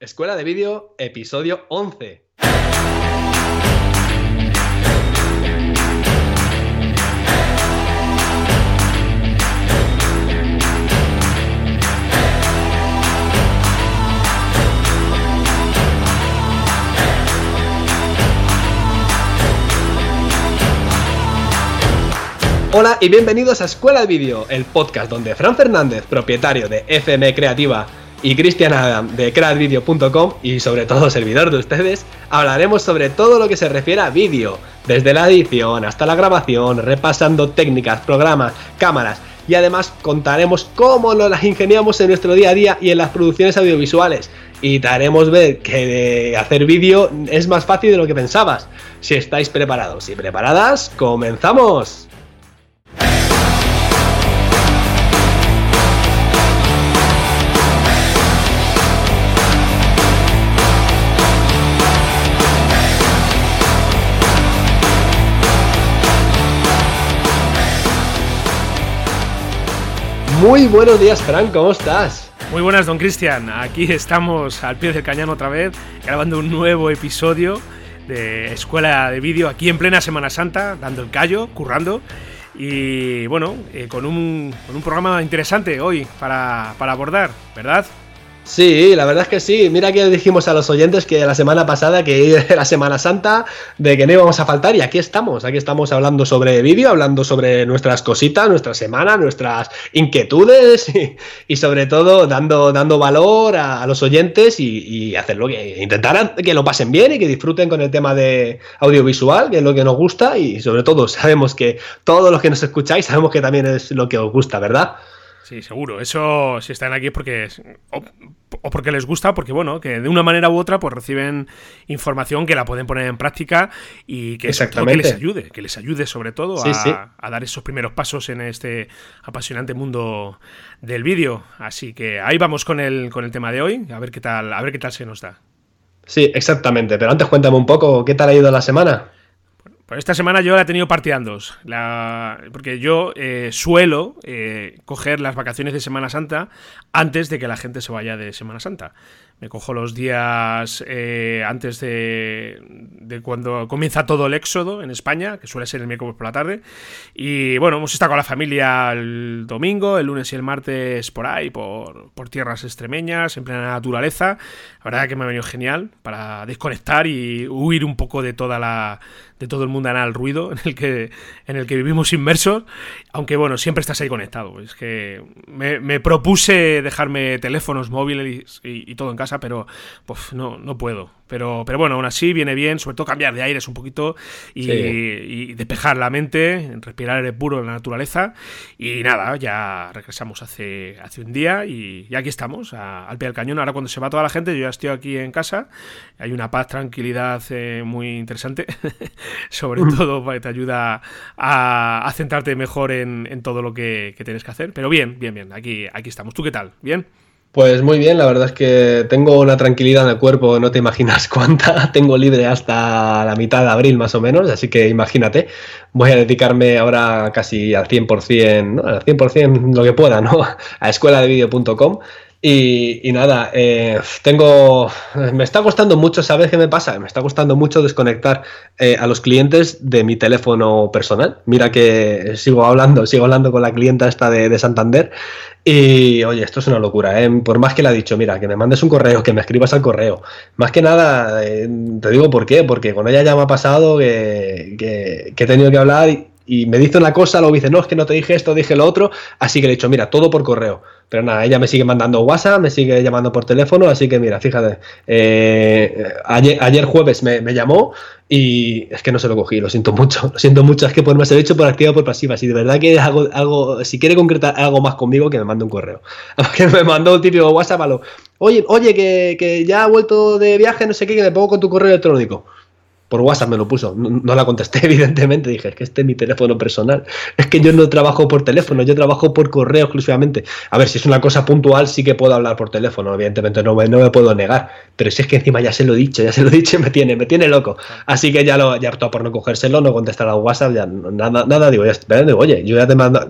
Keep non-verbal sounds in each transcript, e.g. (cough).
Escuela de Vídeo, episodio 11. Hola y bienvenidos a Escuela de Vídeo, el podcast donde Fran Fernández, propietario de FM Creativa, y Cristian Adam de crackvideo.com y sobre todo servidor de ustedes, hablaremos sobre todo lo que se refiere a vídeo, desde la edición hasta la grabación, repasando técnicas, programas, cámaras y además contaremos cómo nos las ingeniamos en nuestro día a día y en las producciones audiovisuales. Y te haremos ver que hacer vídeo es más fácil de lo que pensabas. Si estáis preparados y preparadas, comenzamos. Muy buenos días, Frank, ¿cómo estás? Muy buenas, don Cristian. Aquí estamos al pie del cañón otra vez, grabando un nuevo episodio de Escuela de Vídeo aquí en plena Semana Santa, dando el callo, currando. Y bueno, eh, con, un, con, un, programa interesante hoy para, para abordar, ¿verdad? Sí, la verdad es que sí. Mira que dijimos a los oyentes que la semana pasada que (laughs) era Semana Santa, de que no íbamos a faltar, y aquí estamos. Aquí estamos hablando sobre vídeo, hablando sobre nuestras cositas, nuestra semana, nuestras inquietudes (laughs) y, sobre todo dando, dando valor a, los oyentes y, hacerlo que intentar que lo pasen bien y que disfruten con el tema de audiovisual, que es lo que nos gusta, y sobre todo sabemos que todos los que nos escucháis sabemos que también es lo que os gusta, ¿verdad? Sí, seguro. Eso, si están aquí, es porque. O, porque les gusta, porque, bueno, que de una manera u otra, pues reciben información que la pueden poner en práctica y que, que les ayude, que les ayude sobre todo a, dar esos primeros pasos en este apasionante mundo del vídeo. Así que ahí vamos con el, con el tema de hoy, a ver qué tal, a ver qué tal se nos da. Sí, exactamente. Pero antes cuéntame un poco, ¿qué tal ha ido la semana? Pues esta semana yo la he tenido partidandos, porque yo eh, suelo eh, coger las vacaciones de Semana Santa antes de que la gente se vaya de Semana Santa. Me cojo los días eh, antes de, cuando comienza todo el éxodo en España, que suele ser el miércoles por la tarde. Y bueno, hemos estado con la familia el domingo, el lunes y el martes por ahí, por, por tierras extremeñas, en plena naturaleza. La verdad que me ha venido genial para desconectar y huir un poco de toda la de todo el mundo al ruido en el que en el que vivimos inmersos aunque bueno siempre estás ahí conectado. Es que me, propuse dejarme teléfonos móviles y, y, todo en casa pero pues no no puedo pero, pero bueno, aún así viene bien, sobre todo cambiar de aires un poquito y, despejar la mente, respirar aire puro de la naturaleza. Y nada, ya regresamos hace, hace un día y, aquí estamos, al pie del cañón. Ahora cuando se va toda la gente, yo ya estoy aquí en casa. Hay una paz, tranquilidad eh, muy interesante. (laughs) sobre mm. todo te ayuda a, centrarte mejor en, todo lo que, que, tienes que hacer. Pero bien, bien, bien, aquí, aquí estamos. ¿Tú qué tal? ¿Bien? Pues muy bien, la verdad es que tengo una tranquilidad en el cuerpo, no te imaginas (laughs) cuánta. Tengo libre hasta la mitad de abril más o menos, así que imagínate, voy a dedicarme ahora casi al 100%, ¿no? al 100% lo que pueda, ¿no? (laughs) A escueladevideo.com y, nada, eh, tengo. Me está costando mucho, ¿sabes qué me pasa? Me está costando mucho desconectar eh, a los clientes de mi teléfono personal. Mira que sigo hablando, (laughs) sigo hablando con la clienta esta de, de Santander. Y oye, esto es una locura, ¿eh? Por más que le ha dicho, mira, que me mandes un correo, que me escribas al correo. Más que nada, eh, te digo por qué, porque con ella ya me ha pasado que, que, que he tenido que hablar y, y me dice una cosa, luego dice, no, es que no te dije esto, dije lo otro, así que le he dicho, mira, todo por correo. Pero nada, ella me sigue mandando WhatsApp, me sigue llamando por teléfono, así que mira, fíjate, eh, ayer, jueves me, llamó y es que no se lo cogí, lo siento mucho, (laughs) lo siento mucho, es que por más he hecho por activa o por pasiva, si de verdad que algo, algo, si quiere concretar algo más conmigo, que me mande un correo. (laughs) Que me mandó un típico WhatsApp a lo, oye, oye, que, que ya ha vuelto de viaje, no sé qué, que me pongo con tu correo electrónico. Por WhatsApp me lo puso. No, la contesté, (laughs) evidentemente. Dije, es que este es mi teléfono personal. Es que yo no trabajo por teléfono, yo trabajo por correo exclusivamente. A ver, si es una cosa puntual, sí que puedo hablar por teléfono, evidentemente no me, puedo negar. Pero si es que encima ya se lo he dicho, ya se lo he dicho, me tiene, me tiene loco. Así que ya lo, ya optado por no cogérselo, no contestar a WhatsApp, ya nada, nada, digo, ya, digo, oye, yo ya te mando,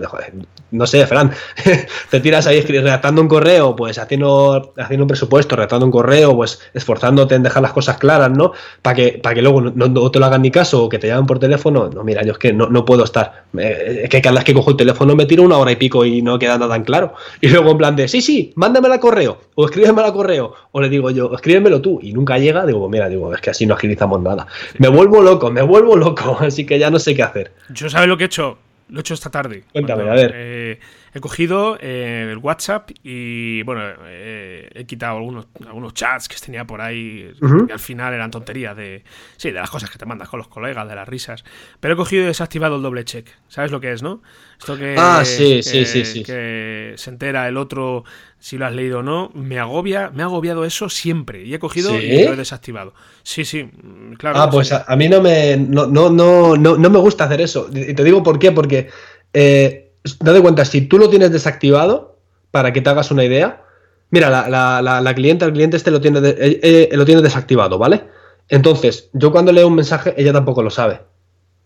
no sé, Fran, (laughs) te tiras ahí redactando un correo, pues haciendo, haciendo un presupuesto, redactando un correo, pues esforzándote en dejar las cosas claras, ¿no? Para que, para que luego no, te lo hagan ni caso o que te llamen por teléfono. No, mira, yo es que no, no puedo estar. Es que cada vez que cojo el teléfono me tiro una hora y pico y no queda nada tan claro. Y luego en plan de, sí, sí, mándamela a correo o escríbeme a correo. O le digo yo, escríbemelo tú. Y nunca llega, digo, mira, digo, es que así no agilizamos nada. Me vuelvo loco, me vuelvo loco. (laughs) Así que ya no sé qué hacer. Yo sabes lo que he hecho. Lo he hecho esta tarde. Cuéntame, a ver. Eh, he cogido eh, el WhatsApp y, bueno, eh, he quitado algunos, algunos chats que tenía por ahí, que al final eran tonterías de, sí, de las cosas que te mandas con los colegas, de las risas. Pero he cogido y desactivado el doble check. ¿Sabes lo que es, no? Esto que, ah, sí, sí, sí, sí. que se entera el otro si lo has leído o no. Me agobia, me ha agobiado eso siempre. Y he cogido y lo he desactivado. Sí, sí, claro. Ah, pues a, mí no me, no, no, no, no, me gusta hacer eso. Y te digo por qué, porque eh, date cuenta, si tú lo tienes desactivado, para que te hagas una idea, mira, la, la, la, clienta, el cliente este lo tiene, eh, eh, lo tiene desactivado, ¿vale? Entonces, yo cuando leo un mensaje, ella tampoco lo sabe.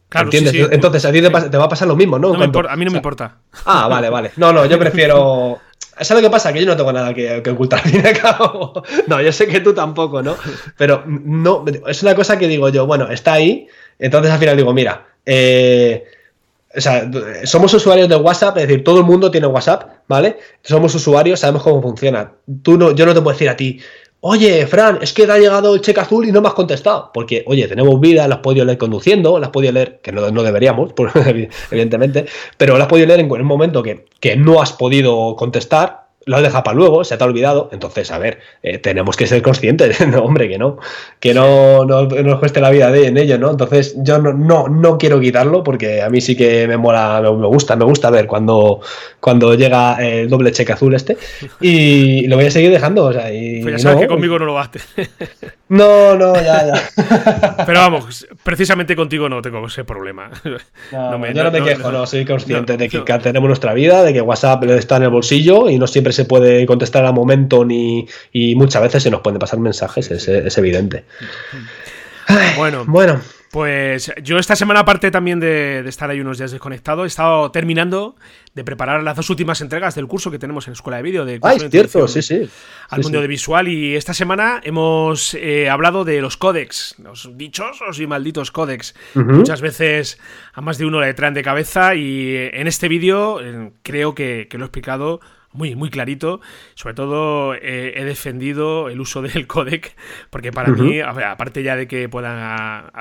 Claro, ¿Entiendes? Entonces a ti te, va a pasar lo mismo, ¿no? a mí no me importa. (laughs) Ah, vale, vale. No, no, yo prefiero. (laughs) ¿Sabes lo que pasa? Que yo no tengo nada que, ocultar, (laughs) al fin y al cabo. No, yo sé que tú tampoco, ¿no? Pero no, es una cosa que digo yo, bueno, está ahí. Entonces al final digo, mira, eh, o sea, somos usuarios de WhatsApp, es decir, todo el mundo tiene WhatsApp, ¿vale? Somos usuarios, sabemos cómo funciona. Tú no, yo no te puedo decir a ti, oye, Fran, es que te ha llegado el cheque azul y no me has contestado. Porque, oye, tenemos vida, las has podido leer conduciendo, las has podido leer, que no, no deberíamos, (laughs) evidentemente, pero las has podido leer en un momento que, que no has podido contestar lo dejado para luego, se te ha olvidado. Entonces, a ver, eh, tenemos que ser conscientes, (laughs) no, hombre, que no, que no, no, nos cueste la vida de, en ello, ¿no? Entonces, yo no, no, no, quiero quitarlo porque a mí sí que me mola, me, gusta, me gusta ver cuando, cuando llega el doble cheque azul este y lo voy a seguir dejando. O sea, y, pues ya sabes que conmigo no lo baste. (laughs) No, no, ya, ya. (laughs) Pero vamos, precisamente contigo no tengo ese problema. No, yo no me quejo, no, soy consciente de que tenemos nuestra vida, de que WhatsApp está en el bolsillo y no siempre se puede contestar al momento ni y muchas veces se nos pueden pasar mensajes, es, evidente. bueno, bueno. Pues yo esta semana, aparte también de, estar ahí unos días desconectado, he estado terminando de preparar las dos últimas entregas del curso que tenemos en Escuela de Vídeo. De ah, es cierto, sí, sí. Al mundo de visual. Y esta semana hemos eh, hablado de los códex, los dichosos y malditos códex. Muchas veces a más de uno le traen de cabeza y en este vídeo eh, creo que, que lo he explicado muy, muy clarito. Sobre todo eh, he defendido el uso del (laughs) codec, porque para mí, aparte ya de que puedan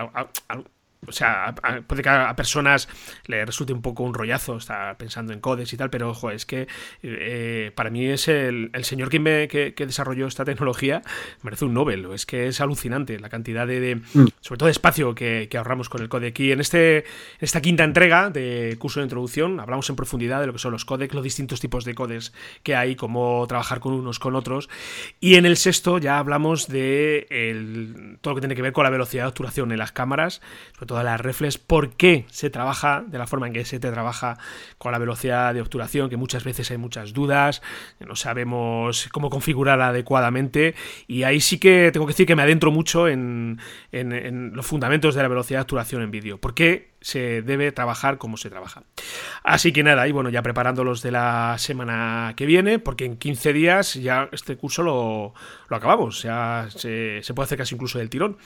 o sea, puede que a, personas le resulte un poco un rollazo estar pensando en codes y tal, pero ojo, es que eh, para mí es el, señor que, me, que, desarrolló esta tecnología, merece un Nobel, es que es alucinante la cantidad de, mm. sobre todo de espacio que, ahorramos con el codec. Y en, este, en esta quinta entrega de curso de introducción hablamos en profundidad de lo que son los codecs, los distintos tipos de codes que hay, cómo trabajar con unos, con otros. Y en el sexto ya hablamos de todo lo que tiene que ver con la velocidad de obturación en las cámaras, sobre todo todas las reflex, por qué se trabaja de la forma en que se te trabaja con la velocidad de obturación, que muchas veces hay muchas dudas, no sabemos cómo configurarla adecuadamente, y ahí sí que tengo que decir que me adentro mucho en, los fundamentos de la velocidad de obturación en vídeo, por qué se debe trabajar como se trabaja. Así que nada, y bueno, ya preparándolos de la semana que viene, porque en 15 días ya este curso lo, lo acabamos, ya se, se puede hacer casi incluso del tirón.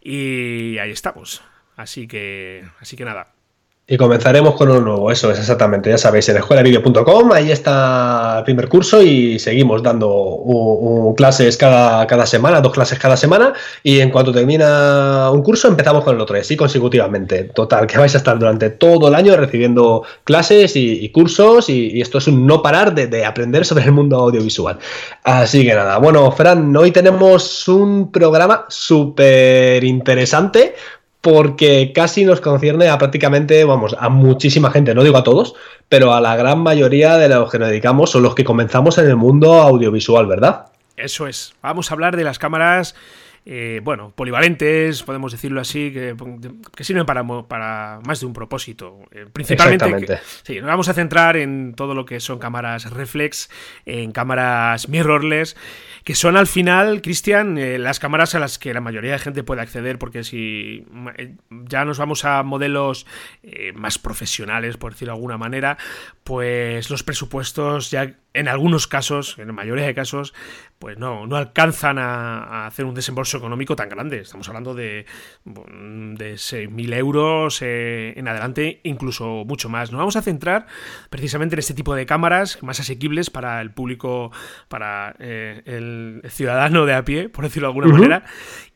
Y ahí estamos. Así que, así que nada. Y comenzaremos con uno nuevo, eso es exactamente, ya sabéis, en escuelavideo.com, ahí está el primer curso y seguimos dando clases cada, cada, semana, dos clases cada semana, y en cuanto termina un curso empezamos con el otro, así consecutivamente. Total, que vais a estar durante todo el año recibiendo clases y, cursos, y, esto es un no parar de, de, aprender sobre el mundo audiovisual. Así que nada, bueno, Fran, hoy tenemos un programa súper interesante porque casi nos concierne a prácticamente, vamos, a muchísima gente, no digo a todos, pero a la gran mayoría de los que nos dedicamos son los que comenzamos en el mundo audiovisual, ¿verdad? Eso es. Vamos a hablar de las cámaras eh, bueno, polivalentes, podemos decirlo así, que, sirven para, para más de un propósito. Eh, principalmente, sí, nos vamos a centrar en todo lo que son cámaras reflex, en cámaras mirrorless, que son al final, Cristian, eh, las cámaras a las que la mayoría de gente puede acceder, porque si ya nos vamos a modelos más profesionales, por decirlo de alguna manera, pues los presupuestos ya en algunos casos, en la mayoría de casos, pues no, no alcanzan a, hacer un desembolso económico tan grande. Estamos hablando de, de 6.000 euros eh, en adelante, incluso mucho más. Nos vamos a centrar precisamente en este tipo de cámaras más asequibles para el público, para eh, el ciudadano de a pie, por decirlo de alguna manera,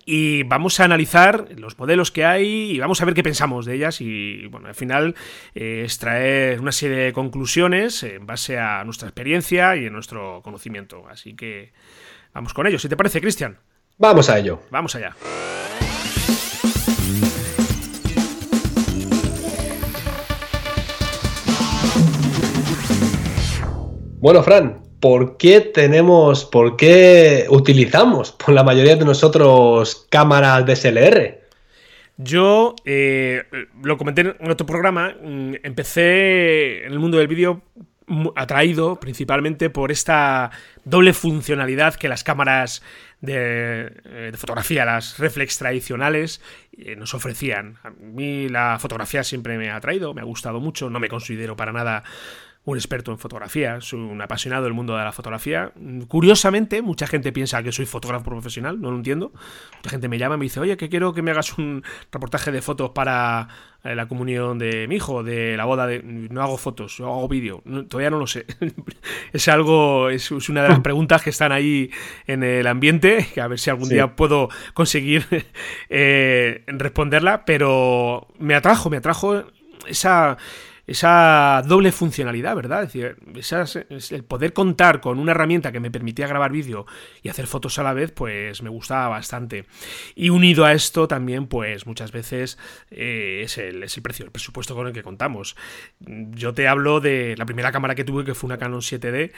y vamos a analizar los modelos que hay y vamos a ver qué pensamos de ellas y bueno, al final eh, extraer una serie de conclusiones en base a nuestra experiencia y en nuestro conocimiento. Así que vamos con ello, si te parece, Cristian. Vamos a ello. Vamos allá. Bueno, Fran, ¿por qué tenemos, por qué utilizamos por la mayoría de nosotros cámaras DSLR? Yo eh, lo comenté en otro programa, mm, empecé en el mundo del vídeo atraído principalmente por esta doble funcionalidad que las cámaras de, eh, fotografía, las reflex tradicionales, eh, nos ofrecían. A mí la fotografía siempre me ha atraído, me ha gustado mucho, no me considero para nada un experto en fotografía, soy un apasionado del mundo de la fotografía. Curiosamente, mucha gente piensa que soy fotógrafo profesional, no lo entiendo. Mucha gente me llama y me dice, oye, que quiero que me hagas un reportaje de fotos para eh, la comunión de mi hijo, de la boda de... No hago fotos, yo hago vídeo. todavía no lo sé. (laughs) es algo, es, una de las preguntas que están ahí en el ambiente, que a ver si algún día puedo conseguir (laughs) eh, responderla, pero me atrajo, me atrajo esa esa doble funcionalidad, ¿verdad? Es decir, el poder contar con una herramienta que me permitía grabar vídeo y hacer fotos a la vez, pues me gustaba bastante. Y unido a esto también, pues muchas veces eh, es, el, precio, el presupuesto con el que contamos. Yo te hablo de la primera cámara que tuve, que fue una Canon 7D,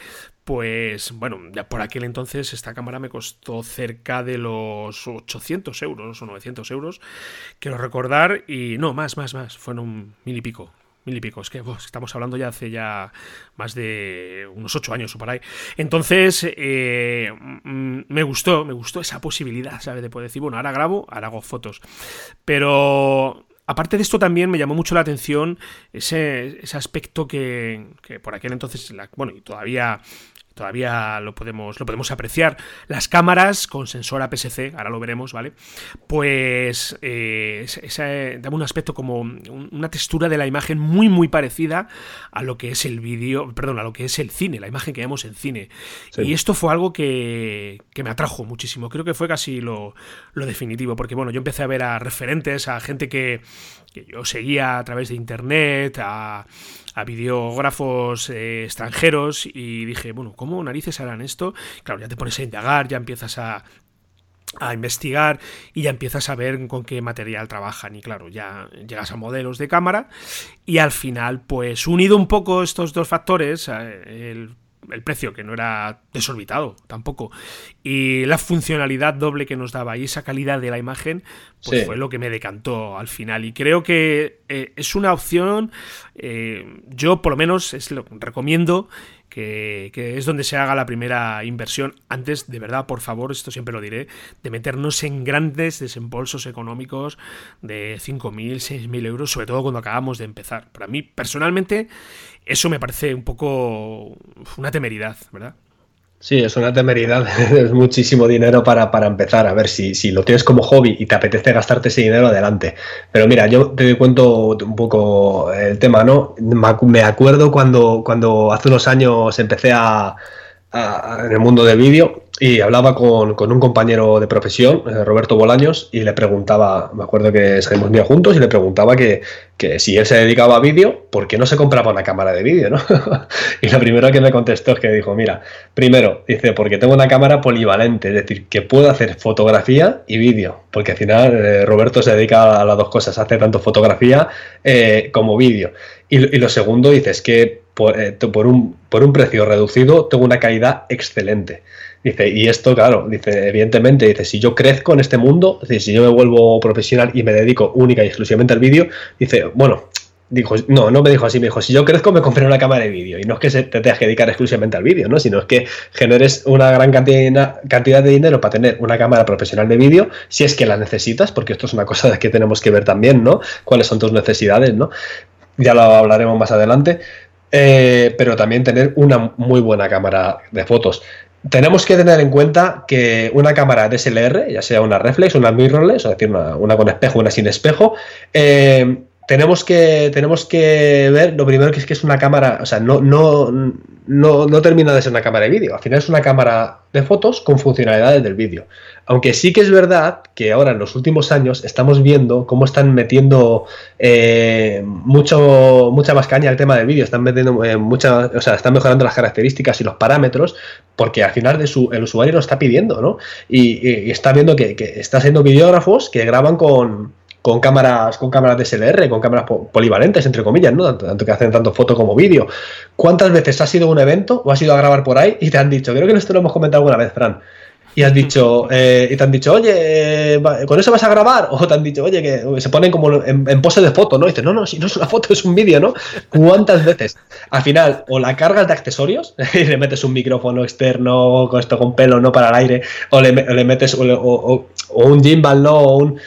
pues bueno, ya por aquel entonces esta cámara me costó cerca de los 800 euros o 900 euros, quiero recordar, y no, más, más, más, fueron mil y pico mil y pico. Es que estamos hablando ya hace ya más de unos ocho años o por ahí. Entonces, eh, mm, me gustó, me gustó esa posibilidad, ¿sabes? De poder decir, bueno, ahora grabo, ahora hago fotos. Pero Aparte de esto también me llamó mucho la atención ese, ese aspecto que, que, por aquel entonces, bueno, y todavía todavía lo podemos, lo podemos apreciar. Las cámaras con sensor APS-C, ahora lo veremos, ¿vale? Pues eh, da un aspecto como una textura de la imagen muy, muy parecida a lo que es el vídeo, perdón, a lo que es el cine, la imagen que vemos en cine. Y esto fue algo que, que, me atrajo muchísimo. Creo que fue casi lo, lo definitivo, porque bueno, yo empecé a ver a referentes, a gente que, que yo seguía a través de internet, a a videógrafos eh, extranjeros y dije, bueno, ¿cómo narices harán esto? Claro, ya te pones a indagar, ya empiezas a, a investigar y ya empiezas a ver con qué material trabajan y claro, ya llegas a modelos de cámara y al final pues unido un poco estos dos factores, eh, el el precio, que no era desorbitado tampoco, y la funcionalidad doble que nos daba y esa calidad de la imagen, pues fue lo que me decantó al final. Y creo que eh, es una opción, eh, yo por lo menos es lo recomiendo que, es donde se haga la primera inversión. Antes, de verdad, por favor, esto siempre lo diré, de meternos en grandes desembolsos económicos de 5.000, 6.000 euros, sobre todo cuando acabamos de empezar. Para mí, personalmente, eso me parece un poco una temeridad, ¿verdad? Sí, es una temeridad, (laughs) es muchísimo dinero para, para empezar. A ver, si, si, lo tienes como hobby y te apetece gastarte ese dinero, adelante. Pero mira, yo te cuento un poco el tema, ¿no? Me acuerdo cuando, cuando hace unos años empecé a, en el mundo del vídeo y hablaba con, un compañero de profesión, eh, Roberto Bolaños, y le preguntaba, me acuerdo que salimos bien juntos, y le preguntaba que, si él se dedicaba a vídeo, ¿por qué no se compraba una cámara de vídeo? ¿no? (laughs) y lo primero que me contestó es que dijo, mira, primero, dice, porque tengo una cámara polivalente, es decir, que puedo hacer fotografía y vídeo, porque al final eh, Roberto se dedica a las dos cosas, hace tanto fotografía eh, como vídeo. Y, lo segundo, dice, es que por, un, por un precio reducido tengo una calidad excelente. Dice, y esto, claro, dice, evidentemente, dice, si yo crezco en este mundo, si yo me vuelvo profesional y me dedico única y exclusivamente al vídeo, dice, bueno, dijo, no, no me dijo así, me dijo, si yo crezco me compré una cámara de vídeo. Y no es que se te tengas que dedicar exclusivamente al vídeo, ¿no? Sino es que generes una gran cantidad, cantidad de dinero para tener una cámara profesional de vídeo, si es que la necesitas, porque esto es una cosa que tenemos que ver también, ¿no? Cuáles son tus necesidades, ¿no? Ya lo hablaremos más adelante. Eh, pero también tener una muy buena cámara de fotos. Tenemos que tener en cuenta que una cámara DSLR, ya sea una reflex, una mirrorless, es decir, una, con espejo, una sin espejo, eh, tenemos que, tenemos que ver, lo primero que es que es una cámara, o sea, no, no, no, no termina de ser una cámara de vídeo, al final es una cámara de fotos con funcionalidades del vídeo. Aunque sí que es verdad que ahora en los últimos años estamos viendo cómo están metiendo eh, mucho, mucha más caña al tema del vídeo, están metiendo eh, o sea, están mejorando las características y los parámetros, porque al final de su, el usuario lo está pidiendo, ¿no? Y, está viendo que, que está siendo videógrafos que graban con con cámaras, con cámaras DSLR, con cámaras polivalentes, entre comillas, ¿no? Tanto, que hacen tanto foto como vídeo. ¿Cuántas veces has ido a un evento o has ido a grabar por ahí y te han dicho, creo que esto lo hemos comentado alguna vez, Fran, y has dicho, (laughs) eh, y te han dicho, oye, eh, ¿con eso vas a grabar? (laughs) O te han dicho, oye, que se ponen como en, pose de foto, ¿no? Y dices, no, no, si no es una foto, es un vídeo, ¿no? ¿Cuántas veces? Al final, o la cargas de accesorios, (laughs) y le metes un micrófono externo, con esto con pelo, no para el aire, o le, metes, o, un gimbal, ¿no? O un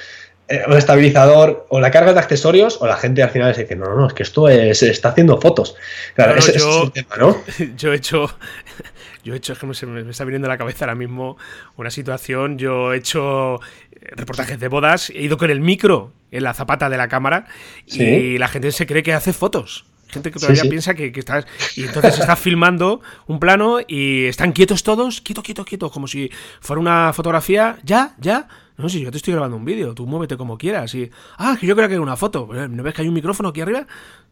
eh, un estabilizador o la carga de accesorios o la gente al final se dice, no, no, no, es que esto es, está haciendo fotos. Claro, ese, yo, es el tema, ¿no? (laughs) Yo he hecho, (laughs) yo he hecho, es que me, está viniendo a la cabeza ahora mismo una situación, yo he hecho reportajes de bodas, he ido con el micro en la zapata de la cámara y la gente se cree que hace fotos gente que todavía piensa que, que, estás. Y entonces estás (laughs) filmando un plano y están quietos todos, quieto, quieto, quieto, como si fuera una fotografía. Ya, ya. No, si yo te estoy grabando un vídeo, tú muévete como quieras. Y, ah, que yo creo que hay una foto. ¿No ves que hay un micrófono aquí arriba?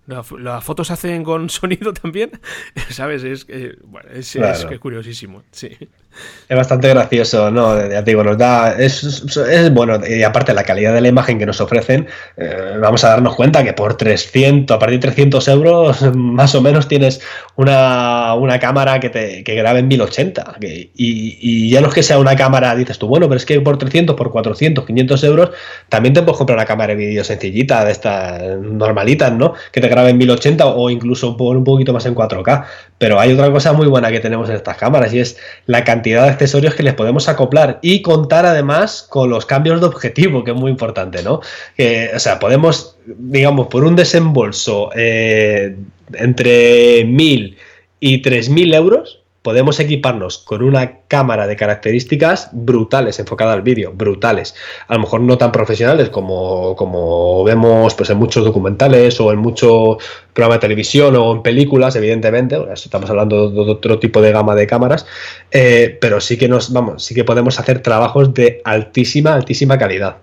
Las fotos se hacen con (laughs) sonido también, ¿sabes? Es, bueno, es, es, curiosísimo, sí. Es bastante gracioso, ¿no? Ya te digo, nos da. Es, es, bueno, y aparte la calidad de la imagen que nos ofrecen, eh, vamos a darnos cuenta que por 300, a partir de 300 euros, (laughs) más o menos tienes una, una cámara que te que grabe en 1080. y, y, ya no es que sea una cámara, dices tú, bueno, pero es que por 300, por 400, 500 euros, también te puedes comprar una cámara de vídeo sencillita, de estas normalitas, ¿no? Que te grabe en 1080 o incluso un poquito más en 4K. Pero hay otra cosa muy buena que tenemos en estas cámaras y es la cantidad de accesorios que les podemos acoplar y contar además con los cambios de objetivo, que es muy importante, ¿no? O sea, podemos, digamos, por un desembolso eh, entre 1.000 y 3.000 euros, podemos equiparnos con una cámara de características brutales, enfocada al vídeo, brutales. A lo mejor no tan profesionales como, como vemos pues, en muchos documentales o en muchos programas de televisión o en películas, evidentemente. estamos hablando de otro tipo de gama de cámaras, eh, pero sí que nos, vamos, sí que podemos hacer trabajos de altísima, altísima calidad.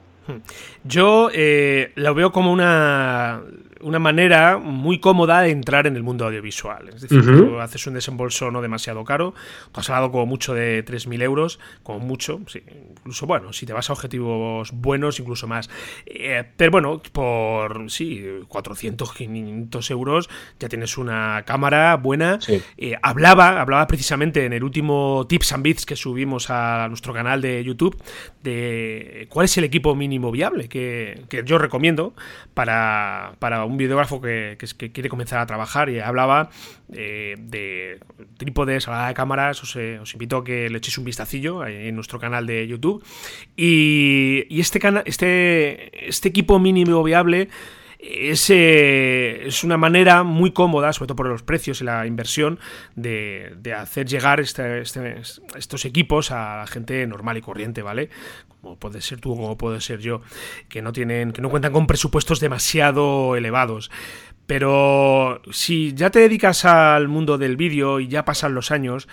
Yo eh, lo veo como una una manera muy cómoda de entrar en el mundo audiovisual. Es decir, haces un desembolso no demasiado caro, tú has hablado como mucho de 3.000 euros, como mucho, sí, incluso bueno, si te vas a objetivos buenos, incluso más. Eh, pero bueno, por sí, 400, 500 euros ya tienes una cámara buena. Eh, hablaba, hablaba precisamente en el último Tips and Bits que subimos a nuestro canal de YouTube de cuál es el equipo mínimo viable que, que yo recomiendo para, para un un videógrafo que, quiere comenzar a trabajar y hablaba eh, de trípodes, hablaba de cámaras, os, eh, os, invito a que le echéis un vistacillo en nuestro canal de YouTube. Y, este, este, este equipo mínimo viable es, es, una manera muy cómoda, sobre todo por los precios y la inversión, de, hacer llegar este, este, estos equipos a la gente normal y corriente, ¿vale? Como puede ser tú, como puede ser yo, que no tienen, que no cuentan con presupuestos demasiado elevados. Pero si ya te dedicas al mundo del vídeo y ya pasan los años,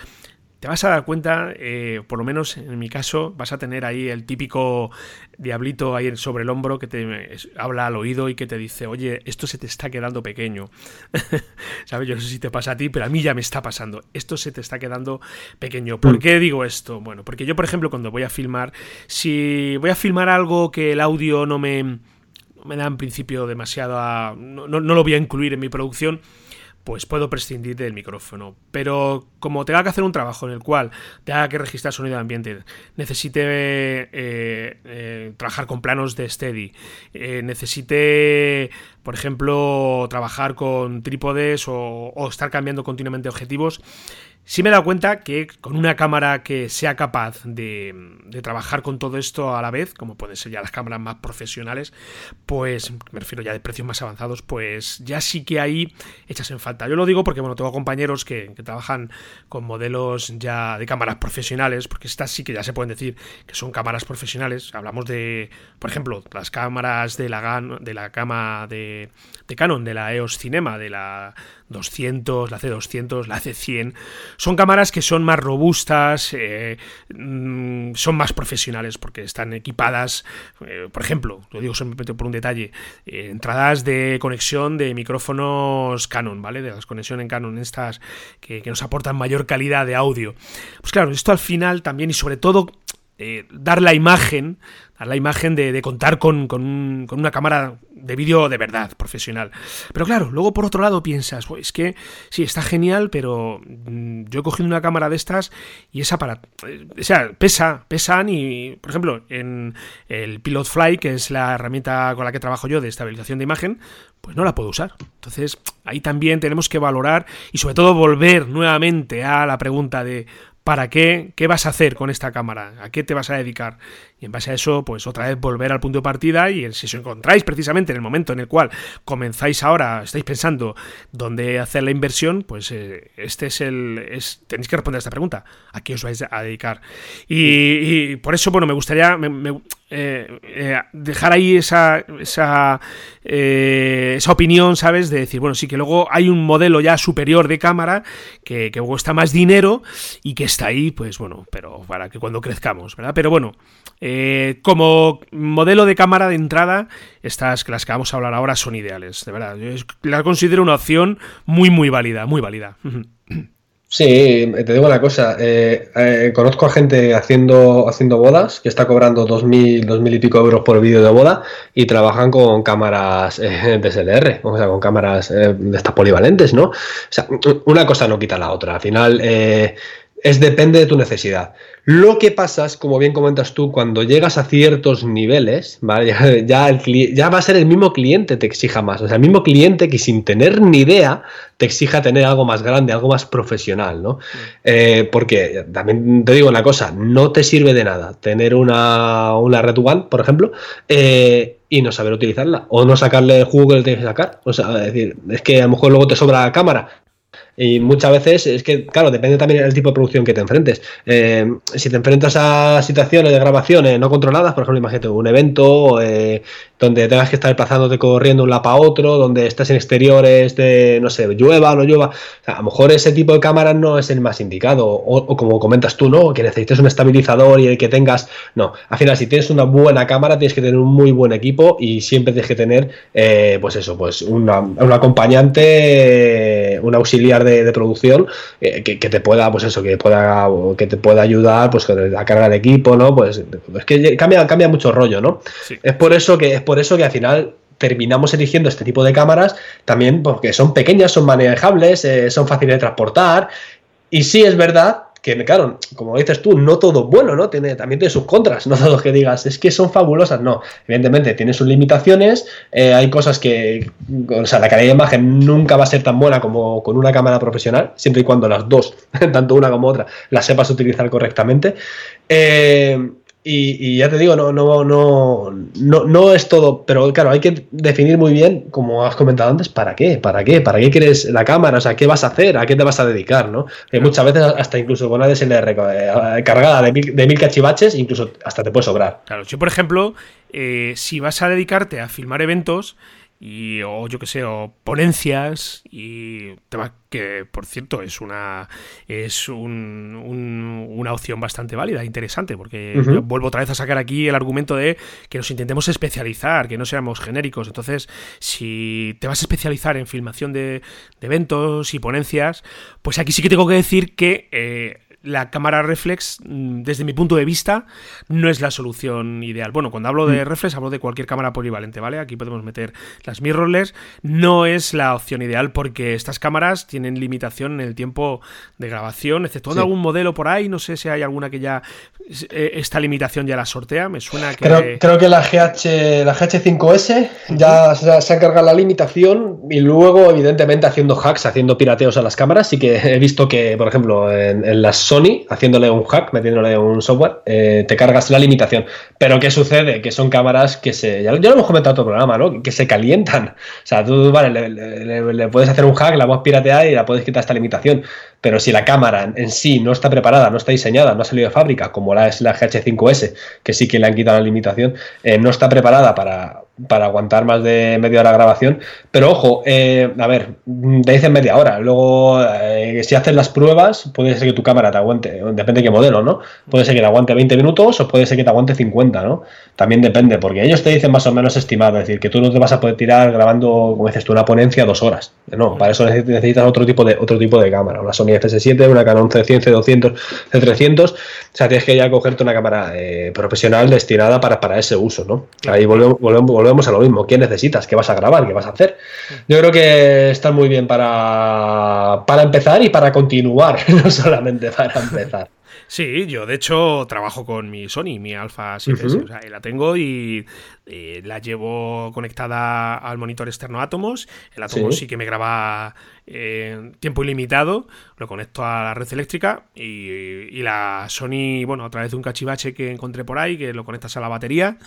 te vas a dar cuenta, eh, por lo menos en mi caso, vas a tener ahí el típico diablito ahí sobre el hombro que te habla al oído y que te dice, oye, esto se te está quedando pequeño. (laughs) ¿Sabes? Yo no sé si te pasa a ti, pero a mí ya me está pasando. Esto se te está quedando pequeño. ¿Por mm. qué digo esto? Bueno, porque yo, por ejemplo, cuando voy a filmar, si voy a filmar algo que el audio no me, me da en principio demasiado... no, no lo voy a incluir en mi producción, pues puedo prescindir del micrófono. Pero como tenga que hacer un trabajo en el cual tenga que registrar sonido de ambiente, necesite eh, eh, trabajar con planos de steady, eh, necesite, por ejemplo, trabajar con trípodes o, o estar cambiando continuamente objetivos, Sí me he dado cuenta que con una cámara que sea capaz de, trabajar con todo esto a la vez, como pueden ser ya las cámaras más profesionales, pues me refiero ya de precios más avanzados, pues ya sí que ahí echas en falta. Yo lo digo porque, bueno, tengo compañeros que, trabajan con modelos ya de cámaras profesionales, porque estas sí que ya se pueden decir que son cámaras profesionales. Hablamos de, por ejemplo, las cámaras de la, de la cama de, de Canon, de la EOS Cinema, de la 200, la C200, la C100. Son cámaras que son más robustas, eh, mm, son más profesionales porque están equipadas, eh, por ejemplo, lo digo solamente por un detalle, eh, entradas de conexión de micrófonos Canon, ¿vale? De las conexiones en Canon, estas que, que nos aportan mayor calidad de audio. Pues claro, esto al final también y sobre todo dar la imagen la imagen de, contar con, una cámara de vídeo de verdad, profesional. Pero claro, luego por otro lado piensas, es que sí, está genial, pero mm, yo he cogido una cámara de estas y esa para... Eh, o sea, pesa, pesan y, por ejemplo, en el Pilot Fly, que es la herramienta con la que trabajo yo de estabilización de imagen, pues no la puedo usar. Entonces, ahí también tenemos que valorar y sobre todo volver nuevamente a la pregunta de ¿Para qué? ¿Qué vas a hacer con esta cámara? ¿A qué te vas a dedicar? Y en base a eso, pues otra vez volver al punto de partida y si os encontráis precisamente en el momento en el cual comenzáis ahora, estáis pensando dónde hacer la inversión, pues eh, este es el... Es, tenéis que responder a esta pregunta. ¿A qué os vais a dedicar? Y, por eso, bueno, me gustaría... Eh, eh, dejar ahí esa, esa, eh, esa, opinión, ¿sabes? De decir, bueno, sí que luego hay un modelo ya superior de cámara que, que, cuesta más dinero y que está ahí, pues bueno, pero para que cuando crezcamos, ¿verdad? Pero bueno, como modelo de cámara de entrada, estas las que vamos a hablar ahora son ideales, de verdad. Yo la considero una opción muy, muy válida, muy válida. Sí, te digo una cosa, eh, eh, conozco a gente haciendo, haciendo bodas que está cobrando 2.000, 2.000 y pico euros por vídeo de boda y trabajan con cámaras eh, DSLR, o sea, con cámaras de estas polivalentes, ¿no? O sea, una cosa no quita la otra, al final es depende de tu necesidad. Lo que pasa es, como bien comentas tú, cuando llegas a ciertos niveles, (laughs) ya, ya, va a ser el mismo cliente te exija más. O sea, el mismo cliente que sin tener ni idea te exija tener algo más grande, algo más profesional, ¿no? Eh, porque también te digo una cosa, no te sirve de nada tener una, una Red One, por ejemplo, eh, y no saber utilizarla, o no sacarle el jugo que le tienes que sacar. O sea, es decir, es que a lo mejor luego te sobra la cámara y muchas veces es que, claro, depende también del tipo de producción que te enfrentes. Eh, si te enfrentas a situaciones de grabaciones no controladas, por ejemplo, imagínate un evento eh, donde tengas que estar desplazándote corriendo un lado para otro, donde estás en exteriores de, no sé, llueva o no llueva. a lo mejor ese tipo de cámara no es el más indicado. O, como comentas tú, ¿no? Que necesites un estabilizador y el que tengas. No, al final, si tienes una buena cámara, tienes que tener un muy buen equipo y siempre tienes que tener, eh, pues eso, pues un acompañante, un auxiliar de, producción eh, que, te pueda, pues eso, que pueda, que te pueda ayudar pues a cargar el equipo, ¿no? Pues es que cambia, cambia mucho rollo, ¿no? Es por eso que, es por eso que al final terminamos eligiendo este tipo de cámaras también porque son pequeñas, son manejables, eh, son fáciles de transportar. Y sí es verdad que claro, como dices tú, no todo bueno, ¿no? Tiene, también tiene sus contras, (laughs) no todo que digas, es que son fabulosas, no. Evidentemente tiene sus limitaciones, eh, hay cosas que, o sea, la calidad de imagen nunca va a ser tan buena como con una cámara profesional, siempre y cuando las dos, (laughs) tanto una como otra, las sepas utilizar correctamente. Eh, y, ya te digo, no, no, no, no, no es todo, pero claro, hay que definir muy bien, como has comentado antes, ¿para qué? ¿Para qué? ¿Para qué quieres la cámara? O sea, ¿qué vas a hacer? ¿A qué te vas a dedicar? ¿no? muchas veces, hasta incluso con una DSLR eh, cargada de mil, de mil cachivaches, incluso hasta te puede sobrar. Claro, yo, por ejemplo, eh, si vas a dedicarte a filmar eventos, y, o yo que sé, o ponencias y tema que por cierto es una es un, una opción bastante válida, interesante, porque vuelvo otra vez a sacar aquí el argumento de que nos intentemos especializar, que no seamos genéricos. Entonces, si te vas a especializar en filmación de, eventos y ponencias, pues aquí sí que tengo que decir que eh, la cámara reflex, mm, desde mi punto de vista, no es la solución ideal. Bueno, cuando hablo de mm. reflex, hablo de cualquier cámara polivalente, ¿vale? Aquí podemos meter las mirrorless. No es la opción ideal porque estas cámaras tienen limitación en el tiempo de grabación, excepto algún modelo por ahí. No sé si hay alguna que ya esta limitación ya la sortea. Me suena que. Creo, que la, GH, la GH5S ya se ha cargado la limitación y luego, evidentemente, haciendo hacks, haciendo pirateos a las cámaras. Sí que he visto que, por ejemplo, en, en las Sony, haciéndole un hack, metiéndole un software, eh, te cargas la limitación. Pero ¿qué sucede? Que son cámaras que se. Ya, lo hemos comentado en otro programa, ¿no? Que se calientan. O sea, tú, vale, le, puedes hacer un hack, la puedes piratear y la puedes quitar esta limitación. Pero si la cámara en sí no está preparada, no está diseñada, no ha salido de fábrica, como la es la GH5S, que sí que le han quitado la limitación, eh, no está preparada para, para aguantar más de media hora de grabación. Pero ojo, eh, a ver, te dicen media hora. Luego, eh, si haces las pruebas, puede ser que tu cámara te aguante, depende de qué modelo, ¿no? Puede ser que te aguante 20 minutos o puede ser que te aguante 50, ¿no? También depende, porque ellos te dicen más o menos estimado, es decir, que tú no te vas a poder tirar grabando, como dices tú, una ponencia dos horas. No, para eso necesitas otro tipo de, otro tipo de cámara, una Sony FS7, una Canon C100, C200, C300. O sea, tienes que ya cogerte una cámara eh, profesional destinada para, para ese uso, ¿no? Ahí volvemos, volvemos volvemos a lo mismo. ¿Qué necesitas? ¿Qué vas a grabar? ¿Qué vas a hacer? Yo creo que está muy bien para, para empezar y para continuar, (laughs) no solamente para empezar. Sí, yo de hecho trabajo con mi Sony, mi Alpha 7, o sea, la tengo y eh, la llevo conectada al monitor externo Atomos. El Atomos sí, que me graba eh, tiempo ilimitado, lo conecto a la red eléctrica y, la Sony, bueno, a través de un cachivache que encontré por ahí, que lo conectas a la batería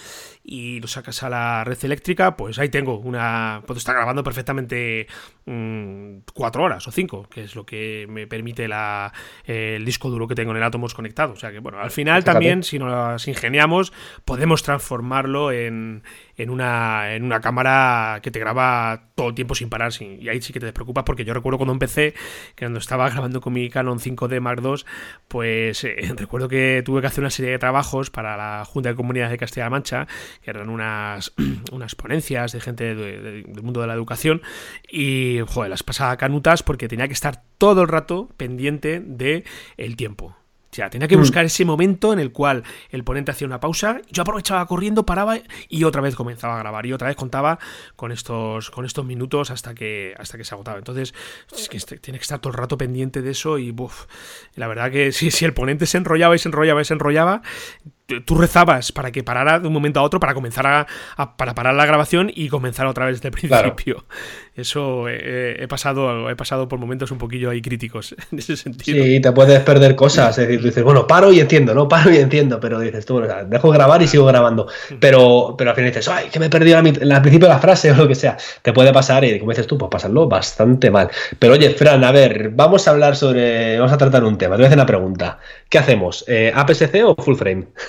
y lo sacas a la red eléctrica, pues ahí tengo una... Puedo estar grabando perfectamente mm, cuatro horas o cinco, que es lo que me permite la, el disco duro que tengo en el Atomos conectado. O sea que, bueno, al final también, si nos ingeniamos, podemos transformarlo en, en, una, en una cámara que te graba todo el tiempo sin parar. y ahí sí que te despreocupas porque yo recuerdo cuando empecé, que cuando estaba (laughs) grabando con mi Canon 5D Mark II, pues eh, (laughs) recuerdo que tuve que hacer una serie de trabajos para la Junta de Comunidades de Castilla-La Mancha, que eran unas, (clears throat) unas ponencias de gente del mundo de la educación, y joder, las pasaba canutas porque tenía que estar todo el rato pendiente de el tiempo sea, tenía que mm. buscar ese momento en el cual el ponente hacía una pausa, yo aprovechaba corriendo, paraba y otra vez comenzaba a grabar y otra vez contaba con estos, con estos minutos hasta que, hasta que se agotaba. Entonces, es que este, tiene que estar todo el rato pendiente de eso y la verdad que si, si el ponente se enrollaba y se enrollaba y se enrollaba, tú rezabas para que parara de un momento a otro para comenzar a, para parar la grabación y comenzar otra vez desde el principio. (laughs) Eso eh, he pasado he pasado por momentos un poquillo ahí críticos (laughs) en ese sentido. Sí, te puedes perder cosas, es decir, tú dices, bueno, paro y entiendo, no paro y entiendo, pero dices tú, dejo grabar y sigo grabando. Pero, pero al final dices, ay, que me he perdido al principio de la frase (laughs) o lo que sea. Te puede pasar y como dices tú, pues pasarlo bastante mal. Pero oye, Fran, a ver, vamos a hablar sobre, vamos a tratar un tema. Te voy a hacer una pregunta. ¿Qué hacemos? Eh, ¿APS-C o full frame?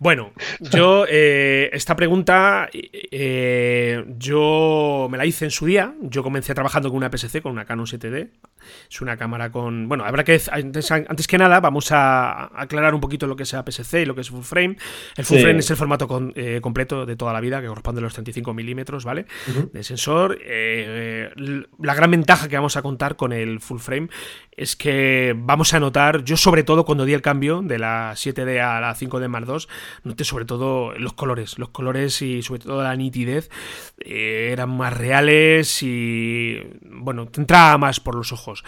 Bueno, yo eh, esta pregunta eh, yo me la hice en su día. Yo comencé trabajando con una PSC, con una Canon 7D. Es una cámara con... Bueno, habrá que... Antes, que nada, vamos a aclarar un poquito lo que es APS-C y lo que es full frame. El full frame es el formato eh, completo de toda la vida, que corresponde a los 35 milímetros, ¿vale? De sensor. la gran ventaja que vamos a contar con el full frame es que vamos a notar, yo sobre todo cuando di el cambio de la 7D a la 5D Mark II, noté sobre todo los colores, los colores y sobre todo la nitidez eh, eran más reales y bueno, te entraba más por los ojos.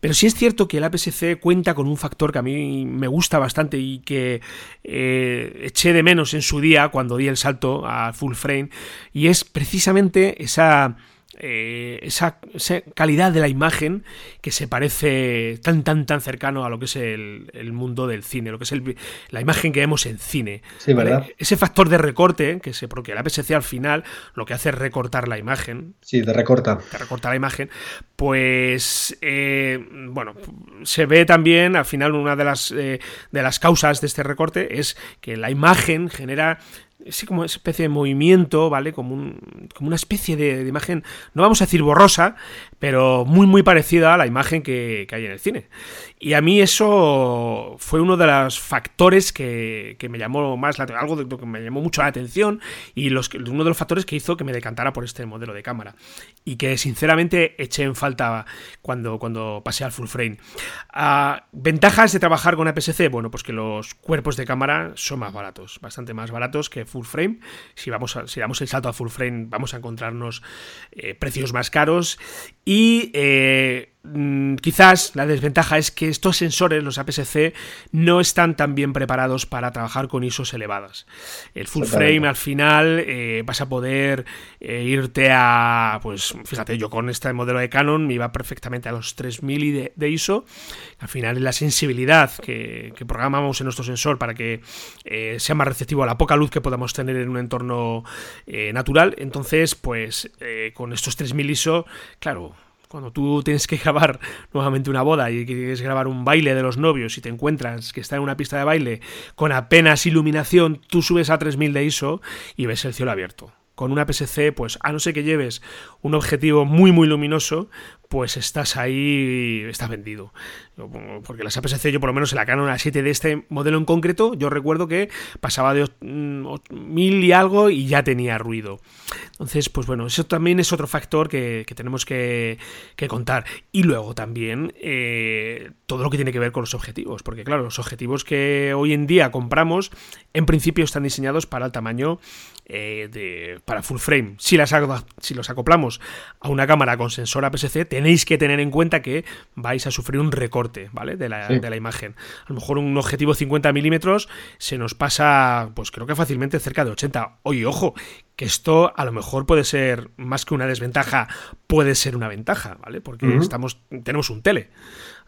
Pero sí es cierto que el APS-C cuenta con un factor que a mí me gusta bastante y que eh, eché de menos en su día cuando di el salto a full frame y es precisamente esa eh, esa, calidad de la imagen que se parece tan, tan, tan cercano a lo que es el, mundo del cine, lo que es la imagen que vemos en cine. Ese factor de recorte, que se, porque la PSC al final lo que hace es recortar la imagen. Sí, de recorta. De recorta la imagen. Pues, eh, bueno, se ve también, al final, una de las, eh, de las causas de este recorte es que la imagen genera ese como especie de movimiento, ¿vale? Como, un, como una especie de, imagen, no vamos a decir borrosa, pero muy muy parecida a la imagen que, hay en el cine. Y a mí eso fue uno de los factores que, me llamó más la, algo de, que me llamó mucho la atención y los, uno de los factores que hizo que me decantara por este modelo de cámara y que sinceramente eché en falta cuando, cuando pasé al full frame. Ah, ¿Ventajas de trabajar con APS-C? Bueno, pues que los cuerpos de cámara son más baratos, bastante más baratos que full frame. Si, vamos si damos el salto a full frame vamos a encontrarnos eh, precios más caros y eh, quizás la desventaja es que estos sensores, los APS-C, no están tan bien preparados para trabajar con ISOs elevadas. El full frame al final eh, vas a poder eh, irte a, pues fíjate, yo con este modelo de Canon me iba perfectamente a los 3000 de, ISO. Al final es la sensibilidad que, programamos en nuestro sensor para que sea más receptivo a la poca luz que podamos tener en un entorno natural. Entonces, pues con estos 3000 ISO, claro, cuando tú tienes que grabar (laughs) nuevamente una boda y quieres grabar un baile de los novios y te encuentras que está en una pista de baile con apenas iluminación, tú subes a 3000 de ISO y ves el cielo abierto con una PSC, pues a no ser que lleves un objetivo muy muy luminoso, pues estás ahí, estás vendido. Porque las APS-C, yo por lo menos en la Canon A7 de este modelo en concreto, yo recuerdo que pasaba de mm, mil y algo y ya tenía ruido. Entonces, pues bueno, eso también es otro factor que, tenemos que, contar. Y luego también eh, todo lo que tiene que ver con los objetivos. Porque claro, los objetivos que hoy en día compramos, en principio están diseñados para el tamaño eh, de, para full frame. Si, las, si los acoplamos a una cámara con sensor APS-C, tenéis que tener en cuenta que vais a sufrir un recorte, ¿vale? De la, de la imagen. A lo mejor un objetivo 50 milímetros se nos pasa, pues creo que fácilmente cerca de 80. Oye, ojo, que esto a lo mejor puede ser más que una desventaja, puede ser una ventaja, ¿vale? Porque estamos, tenemos un tele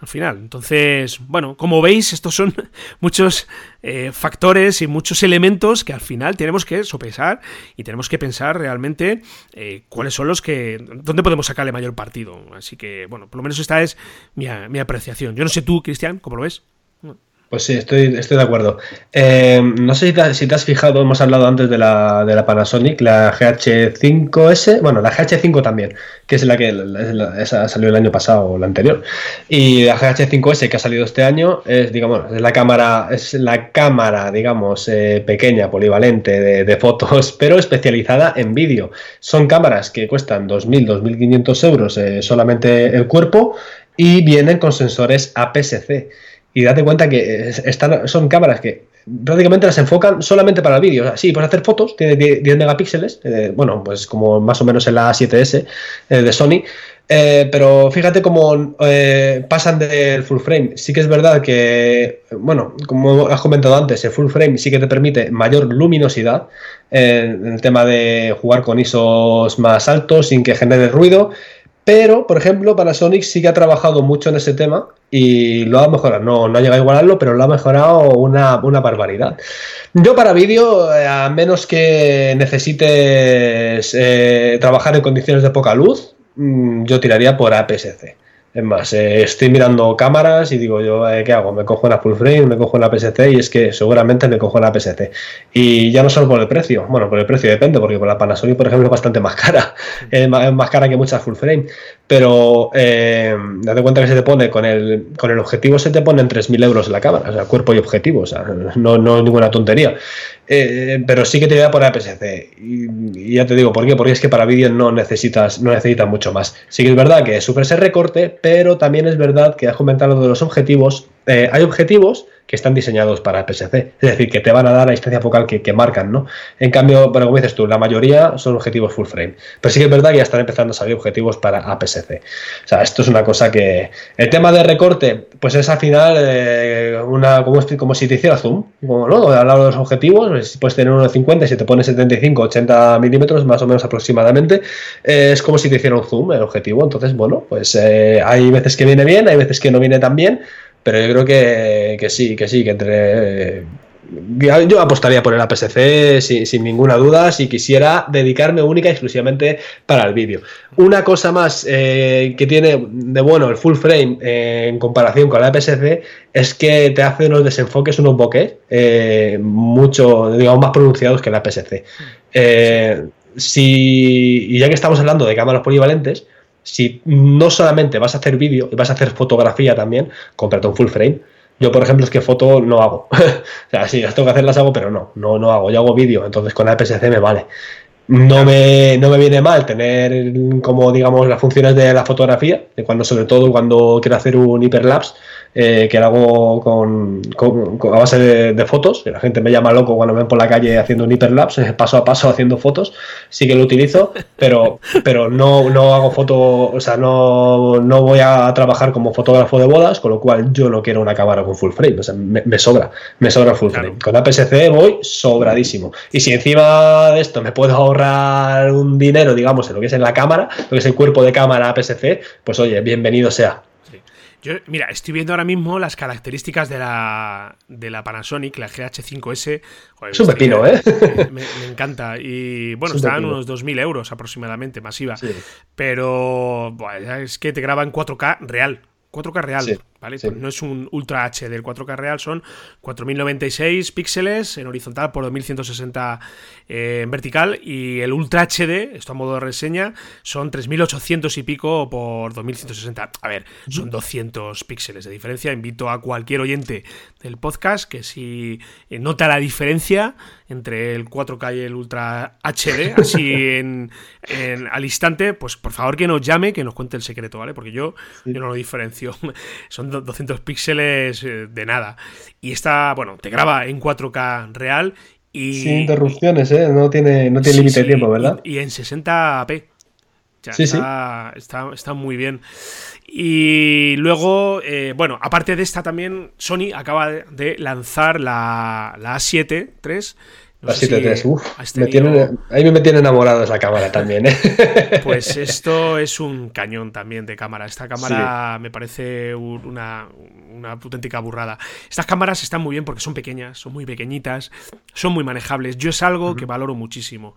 al final. Entonces, bueno, como veis, estos son (laughs) muchos eh, factores y muchos elementos que al final tenemos que sopesar y tenemos que pensar realmente eh, cuáles son los que. dónde podemos sacarle mayor partido. Así que, bueno, por lo menos esta es mi, mi apreciación. Yo no sé tú, Cristian, ¿cómo lo ves? Pues sí, estoy, estoy de acuerdo. Eh, no sé si te, has fijado, hemos hablado antes de la, de la Panasonic, la GH5S, bueno, la GH5 también, que es la que esa salió el año pasado o la anterior. Y la GH5S que ha salido este año es, digamos, es la cámara, es la cámara, digamos, eh, pequeña, polivalente de, fotos, (laughs) pero especializada en vídeo. Son cámaras que cuestan 2.000, 2.500 euros eh, solamente el cuerpo y vienen con sensores APS-C y date cuenta que están, son cámaras que prácticamente las enfocan solamente para el vídeo. O sea, sí, puedes hacer fotos, tiene 10 megapíxeles, eh, bueno, pues como más o menos en la A7S eh, de Sony, eh, pero fíjate cómo pasan del full frame. Sí que es verdad que, bueno, como has comentado antes, el full frame sí que te permite mayor luminosidad en el tema de jugar con ISOs más altos sin que genere ruido. Pero, por ejemplo, Panasonic sí que ha trabajado mucho en ese tema y lo ha mejorado. No, no ha llegado a igualarlo, pero lo ha mejorado una, barbaridad. Yo para vídeo, eh, a menos que necesites eh, trabajar en condiciones de poca luz, mm, yo tiraría por APS-C. Es más, eh, estoy mirando cámaras y digo yo, eh, ¿qué hago? ¿Me cojo una full frame? ¿Me cojo una PSC? Y es que seguramente me cojo una PSC. Y ya no solo por el precio, bueno, por el precio depende, porque por la Panasonic, por ejemplo, es bastante más cara. (laughs) Es más, cara que muchas full frame. Pero eh, date cuenta que se te pone con el, con el objetivo, se te pone en 3.000 euros la cámara, o sea, cuerpo y objetivo, o sea, no, no es ninguna tontería. Eh, pero sí que te voy a poner APS-C. Y, ya te digo, ¿por qué? Porque es que para vídeo no necesitas, no necesitas mucho más. Sí que es verdad que sufre ese recorte, pero también es verdad que has comentado de los objetivos. Eh, hay objetivos que están diseñados para PSC. Es decir, que te van a dar la distancia focal que, marcan, ¿no? En cambio, pero como dices tú, la mayoría son objetivos full frame. Pero sí que es verdad que ya están empezando a salir objetivos para APS-C. O sea, esto es una cosa que. El tema de recorte, pues es al final eh, una como, como, si te hiciera zoom. Como, ¿no? Al lado de los objetivos, pues, puedes tener uno de 50 y si te pones 75, 80 milímetros, más o menos aproximadamente, eh, es como si te hiciera un zoom el objetivo. Entonces, bueno, pues eh, hay veces que viene bien, hay veces que no viene tan bien pero yo creo que, sí, que sí, que entre... Yo apostaría por el APS-C sin, ninguna duda si quisiera dedicarme única y exclusivamente para el vídeo. Una cosa más eh, que tiene de bueno el full frame eh, en comparación con el APS-C es que te hace unos desenfoques, unos bokeh eh, mucho, digamos, más pronunciados que el APS-C. si, y ya que estamos hablando de cámaras polivalentes, si no solamente vas a hacer vídeo y vas a hacer fotografía también, cómprate un full frame. Yo, por ejemplo, es que foto no hago. (laughs) o sea, sí, las tengo que hacer, las hago, pero no, no, no hago. Yo hago vídeo, entonces con APS-C me vale. No me, no me viene mal tener como digamos las funciones de la fotografía, de cuando sobre todo cuando quiero hacer un hiperlapse, eh, que lo hago con, a base de, fotos, que la gente me llama loco cuando me ven por la calle haciendo un hiperlapse, (laughs) paso a paso haciendo fotos, sí que lo utilizo, pero, pero no, no hago foto, o sea, no, no voy a trabajar como fotógrafo de bodas, con lo cual yo no quiero una cámara con full frame, o sea, me, sobra, me sobra full frame. Con APS-C voy sobradísimo. Y si encima de esto me puedo ahorrar un dinero, digamos, en lo que es en la cámara, lo que es el cuerpo de cámara APS-C, pues oye, bienvenido sea. Yo, mira, estoy viendo ahora mismo las características de la, de la Panasonic, la GH5S. es un pepino, ¿eh? (laughs) Me, encanta. Y bueno, están unos 2.000 euros aproximadamente, masiva. Pero es que te graba en 4K real. 4K real. ¿Vale? No es un Ultra HD, el 4K real son 4096 píxeles en horizontal por 2160 eh, en vertical y el Ultra HD, esto a modo de reseña, son 3800 y pico por 2160. A ver, son 200 píxeles de diferencia. Invito a cualquier oyente del podcast que si eh, nota la diferencia entre el 4K y el Ultra HD, (laughs) así en, al instante, pues por favor que nos llame, que nos cuente el secreto, ¿vale? Porque yo, yo no lo diferencio. (laughs) Son 200 píxeles eh, de nada. Y está, bueno, te graba en 4K real y... Sin interrupciones, ¿eh? No tiene, no tiene límite de tiempo, ¿verdad? Y, en 60p. sí, está, está, está, muy bien. Y luego, eh, bueno, aparte de esta también, Sony acaba de lanzar la, la A7 III la 7.3, uff. ahí me tiene enamorado esa cámara también. ¿eh? (laughs) Pues (laughs) esto es un cañón también de cámara. Esta cámara me parece una, una auténtica burrada. Estas cámaras están muy bien porque son pequeñas, son muy pequeñitas, son muy manejables. Yo es algo que valoro muchísimo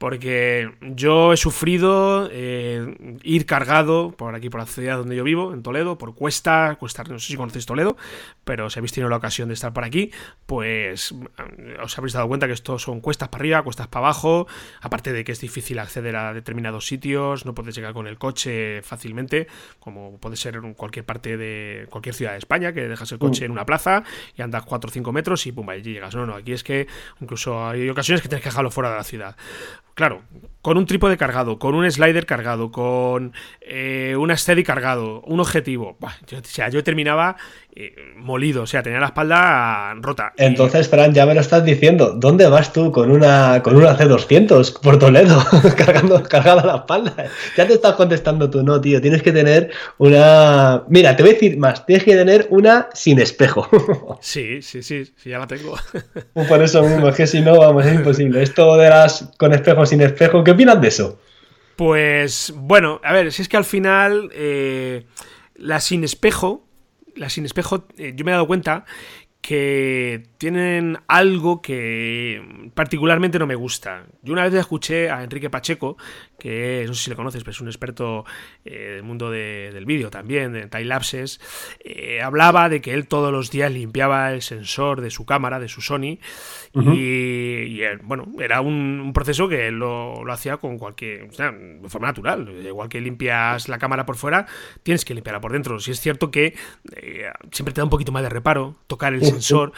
porque yo he sufrido eh, ir cargado por aquí, por la ciudad donde yo vivo, en Toledo, por Cuesta, Cuesta, no sé si conocéis Toledo, pero si habéis tenido la ocasión de estar por aquí, pues eh, os habréis dado cuenta que esto son cuestas para arriba, cuestas para abajo, aparte de que es difícil acceder a determinados sitios, no puedes llegar con el coche fácilmente, como puede ser en cualquier parte de cualquier ciudad de España, que dejas el coche en una plaza y andas 4 o 5 metros y pum, allí llegas. No, no, aquí es que incluso hay ocasiones que tienes que dejarlo fuera de la ciudad. Claro, con un trípode cargado, con un slider cargado, con eh, una steady cargado, un objetivo. yo, o sea, yo terminaba eh, molido, o sea, tenía la espalda rota. Entonces, Fran, ya me lo estás diciendo. ¿Dónde vas tú con una con una C200 por Toledo (laughs) cargando cargada la espalda? Ya te estás contestando tú, no, tío. Tienes que tener una. Mira, te voy a decir más. Tienes que tener una sin espejo. (laughs) sí, sí, sí, sí, ya la tengo. por eso mismo, es que si no, vamos, es imposible. Esto de las con espejo sin espejo, ¿qué opinas de eso? Pues bueno, a ver, si es que al final eh, la sin espejo, la sin espejo, eh, yo me he dado cuenta que tienen algo que particularmente no me gusta. Yo una vez escuché a Enrique Pacheco, que no sé si le conoces, pero es un experto eh, del mundo del vídeo también, de time lapses, eh, hablaba de que él todos los días limpiaba el sensor de su cámara, de su Sony, y, eh, bueno, era un, proceso que él lo, hacía con cualquier, o sea, de forma natural. Igual que limpias la cámara por fuera, tienes que limpiarla por dentro. Si es cierto que siempre te da un poquito más de reparo tocar el sensor.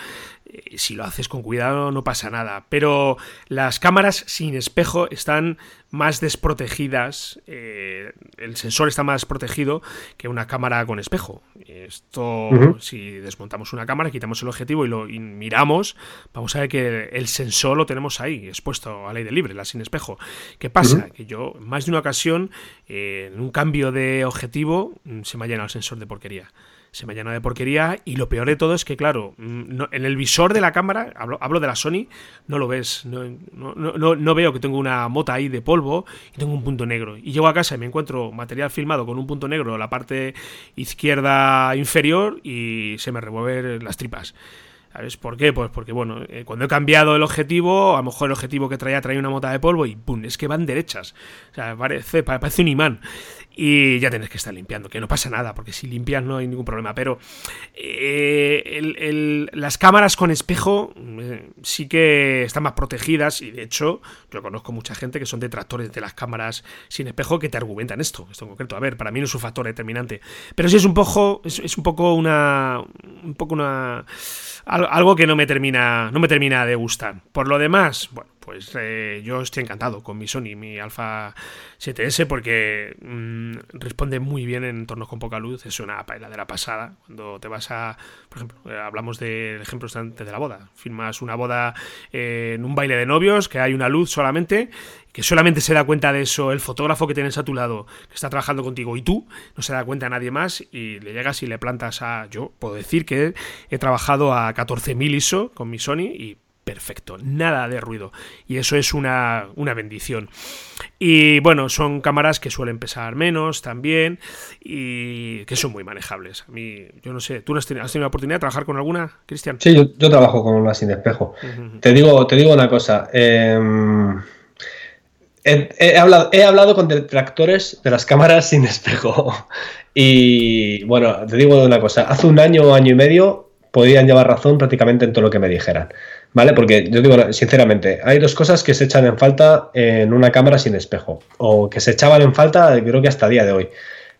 Eh, si lo haces con cuidado no pasa nada. Pero las cámaras sin espejo están más desprotegidas, eh, el sensor está más protegido que una cámara con espejo. Esto, si desmontamos una cámara, quitamos el objetivo y lo miramos, vamos a ver que el sensor lo tenemos ahí, expuesto al aire libre, la sin espejo. ¿Qué pasa? Que yo, más de una ocasión, eh, en un cambio de objetivo, mm, se me ha llenado el sensor de porquería se me llena de porquería y lo peor de todo es que, claro, mm, en el visor de la cámara, hablo, de la Sony, no lo ves, no, no, no, veo que tengo una mota ahí de polvo y tengo un punto negro. Y llego a casa y me encuentro material filmado con un punto negro en la parte izquierda inferior y se me revuelven las tripas. ¿Sabes por qué? Pues porque, bueno, eh, cuando he cambiado el objetivo, a lo mejor el objetivo que traía traía una mota de polvo y ¡pum! Es que van derechas. O sea, parece, parece un imán. Y ya tienes que estar limpiando, que no pasa nada, porque si limpias no hay ningún problema, pero eh, las cámaras con espejo eh, sí que están más protegidas y de hecho yo conozco mucha gente que son detractores de las cámaras sin espejo que te argumentan esto, esto en concreto. A ver, para mí no es un factor determinante, pero sí es un poco, es, un poco una, un poco una, algo que no me termina, no me termina de gustar. Por lo demás, bueno, pues eh, yo estoy encantado con mi Sony, mi Alpha 7S, porque mm, responde muy bien en entornos con poca luz. Es una la pasada. Cuando te vas a, por ejemplo, eh, hablamos del ejemplo antes de la boda. Filmas una boda en un baile de novios, que hay una luz solamente, que solamente se da cuenta de eso el fotógrafo que tienes a tu lado, que está trabajando contigo, y tú, no se da cuenta nadie más, y le llegas y le plantas a. Yo puedo decir que he trabajado a 14.000 ISO con mi Sony y perfecto, nada de ruido. Y eso es una, bendición. Y bueno, son cámaras que suelen pesar menos también y que son muy manejables. A mí, yo no sé, ¿tú has tenido, la oportunidad de trabajar con alguna, Cristian? Sí, yo, trabajo con una sin espejo. te, digo, te digo una cosa. Em, he, hablado, he hablado con detractores de las cámaras sin espejo. (laughs) Y bueno, te digo una cosa. Hace un año o año y medio podían llevar razón prácticamente en todo lo que me dijeran. ¿Vale? Porque yo digo, sinceramente, hay dos cosas que se echan en falta en una cámara sin espejo, o que se echaban en falta, creo que hasta el día de hoy.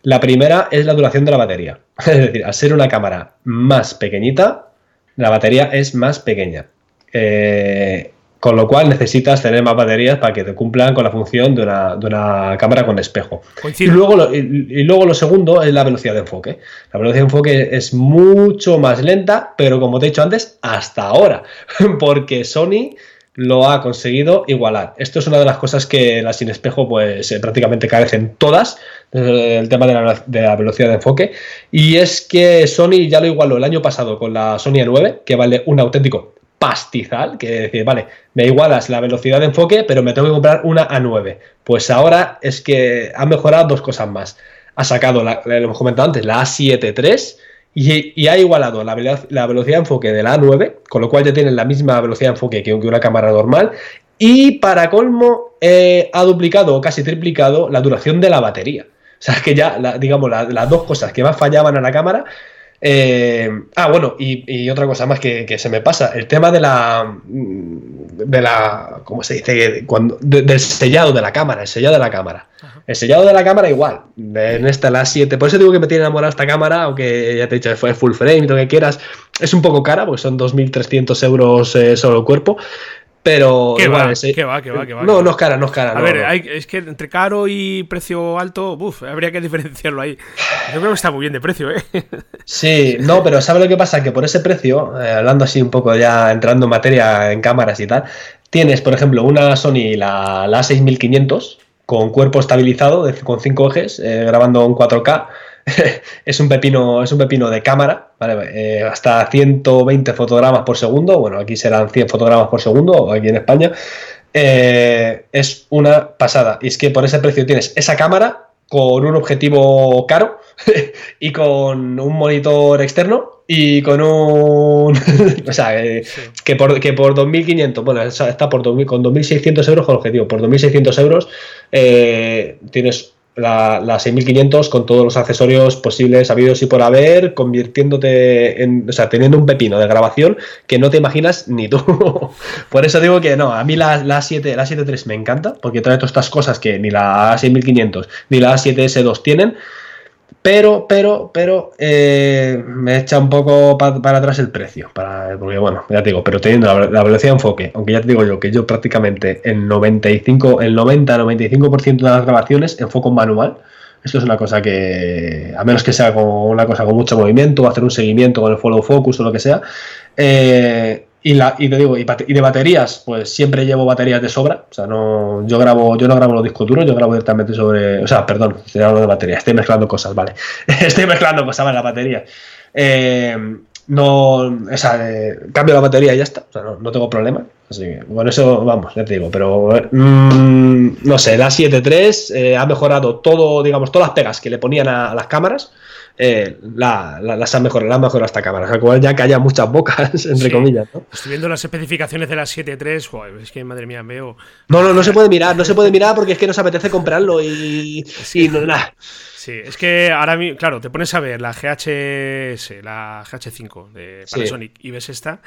La primera es la duración de la batería. (laughs) Es decir, al ser una cámara más pequeñita, la batería es más pequeña. Eh, con lo cual necesitas tener más baterías para que te cumplan con la función de una, cámara con espejo. Y luego, lo, y, luego lo segundo es la velocidad de enfoque. La velocidad de enfoque es mucho más lenta, pero como te he dicho antes, hasta ahora, (laughs) porque Sony lo ha conseguido igualar. Esto es una de las cosas que las sin espejo pues eh, prácticamente carecen todas, el tema de la, de la, velocidad de enfoque, y es que Sony ya lo igualó el año pasado con la Sony A9, que vale un auténtico pastizal, que decir, vale, me igualas la velocidad de enfoque, pero me tengo que comprar una A9. Pues ahora es que ha mejorado dos cosas más. Ha sacado, la, lo hemos comentado antes, la A7 III y, ha igualado la, la, velocidad de enfoque de la A9, con lo cual ya tienen la misma velocidad de enfoque que una cámara normal. Y para colmo, eh, ha duplicado o casi triplicado la duración de la batería. O sea, que ya, digamos, las dos cosas que más fallaban a la cámara eh, ah, bueno, y, otra cosa más que, se me pasa, el tema de la, de la, ¿cómo se dice? Cuando, del sellado de la cámara, el sellado de la cámara. El sellado de la cámara igual, en esta la 7, por eso digo que me tiene enamorada esta cámara, aunque ya te he dicho, fue full frame y lo que quieras, es un poco cara, porque son 2.300 euros eh, solo el cuerpo, pero ¿Qué va, ¿Qué va, No, no es cara, no es cara. A ver, es que entre caro y precio alto, uf, habría que (laughs) diferenciarlo ahí. Yo creo que está muy bien de precio, ¿eh? Sí, no, pero ¿sabes lo que pasa? Que por ese precio, eh, hablando así un poco ya entrando en materia en cámaras y tal, tienes, por ejemplo, una Sony, la, la 6500, con cuerpo estabilizado, con cinco ejes, eh, grabando en 4K (laughs) es un pepino, es un pepino de cámara, eh, hasta 120 fotogramas por segundo, bueno, aquí serán 100 fotogramas por segundo, aquí en España, eh, es una pasada. Y es que por ese precio tienes esa cámara con un objetivo caro (laughs) y con un monitor externo y con un... (laughs) o sea, eh, que, por, que por 2.500, bueno, está por con 2.600 euros con objetivo, por 2.600 euros tienes la, 6500 con todos los accesorios posibles, habidos y por haber, convirtiéndote en, o sea, teniendo un pepino de grabación que no te imaginas ni tú. (laughs) por eso digo que no, a mí la, la 7, la 7.3 me encanta, porque trae todas estas cosas que ni la 6500 ni la 7S2 tienen. Pero, pero, pero eh, me echa un poco para atrás el precio. Porque bueno, ya te digo, pero teniendo la, velocidad de enfoque, aunque ya te digo yo que yo prácticamente el 95, el 90-95% de las grabaciones enfoco en manual. Esto es una cosa que, a menos que sea una cosa con mucho movimiento, hacer un seguimiento con el follow focus o lo que sea, eh, y, la, y te digo, y, de baterías, pues siempre llevo baterías de sobra. O sea, no, yo grabo, yo no grabo los discos duros, yo grabo directamente sobre. O sea, perdón, estoy hablando de batería, estoy mezclando cosas, vale. (laughs) estoy mezclando cosas, vale, la batería. Eh, no, o sea, eh, cambio la batería y ya está, o sea, no, tengo problema. Así que, bueno, eso vamos, ya te digo, pero mm, no sé, la 7.3 eh, ha mejorado todo, digamos, todas las pegas que le ponían a, las cámaras. Eh, la, las han mejorado, la han mejorado esta cámara, al cual ya haya muchas bocas, (laughs) entre comillas. ¿no? Estoy viendo las especificaciones de la 7.3, es que madre mía, veo. No, no, no se puede mirar, no se puede (laughs) mirar porque es que nos apetece comprarlo y, y no, nada. Sí, es que ahora mismo, claro, te pones a ver la GHS, la GH5 de Panasonic y ves esta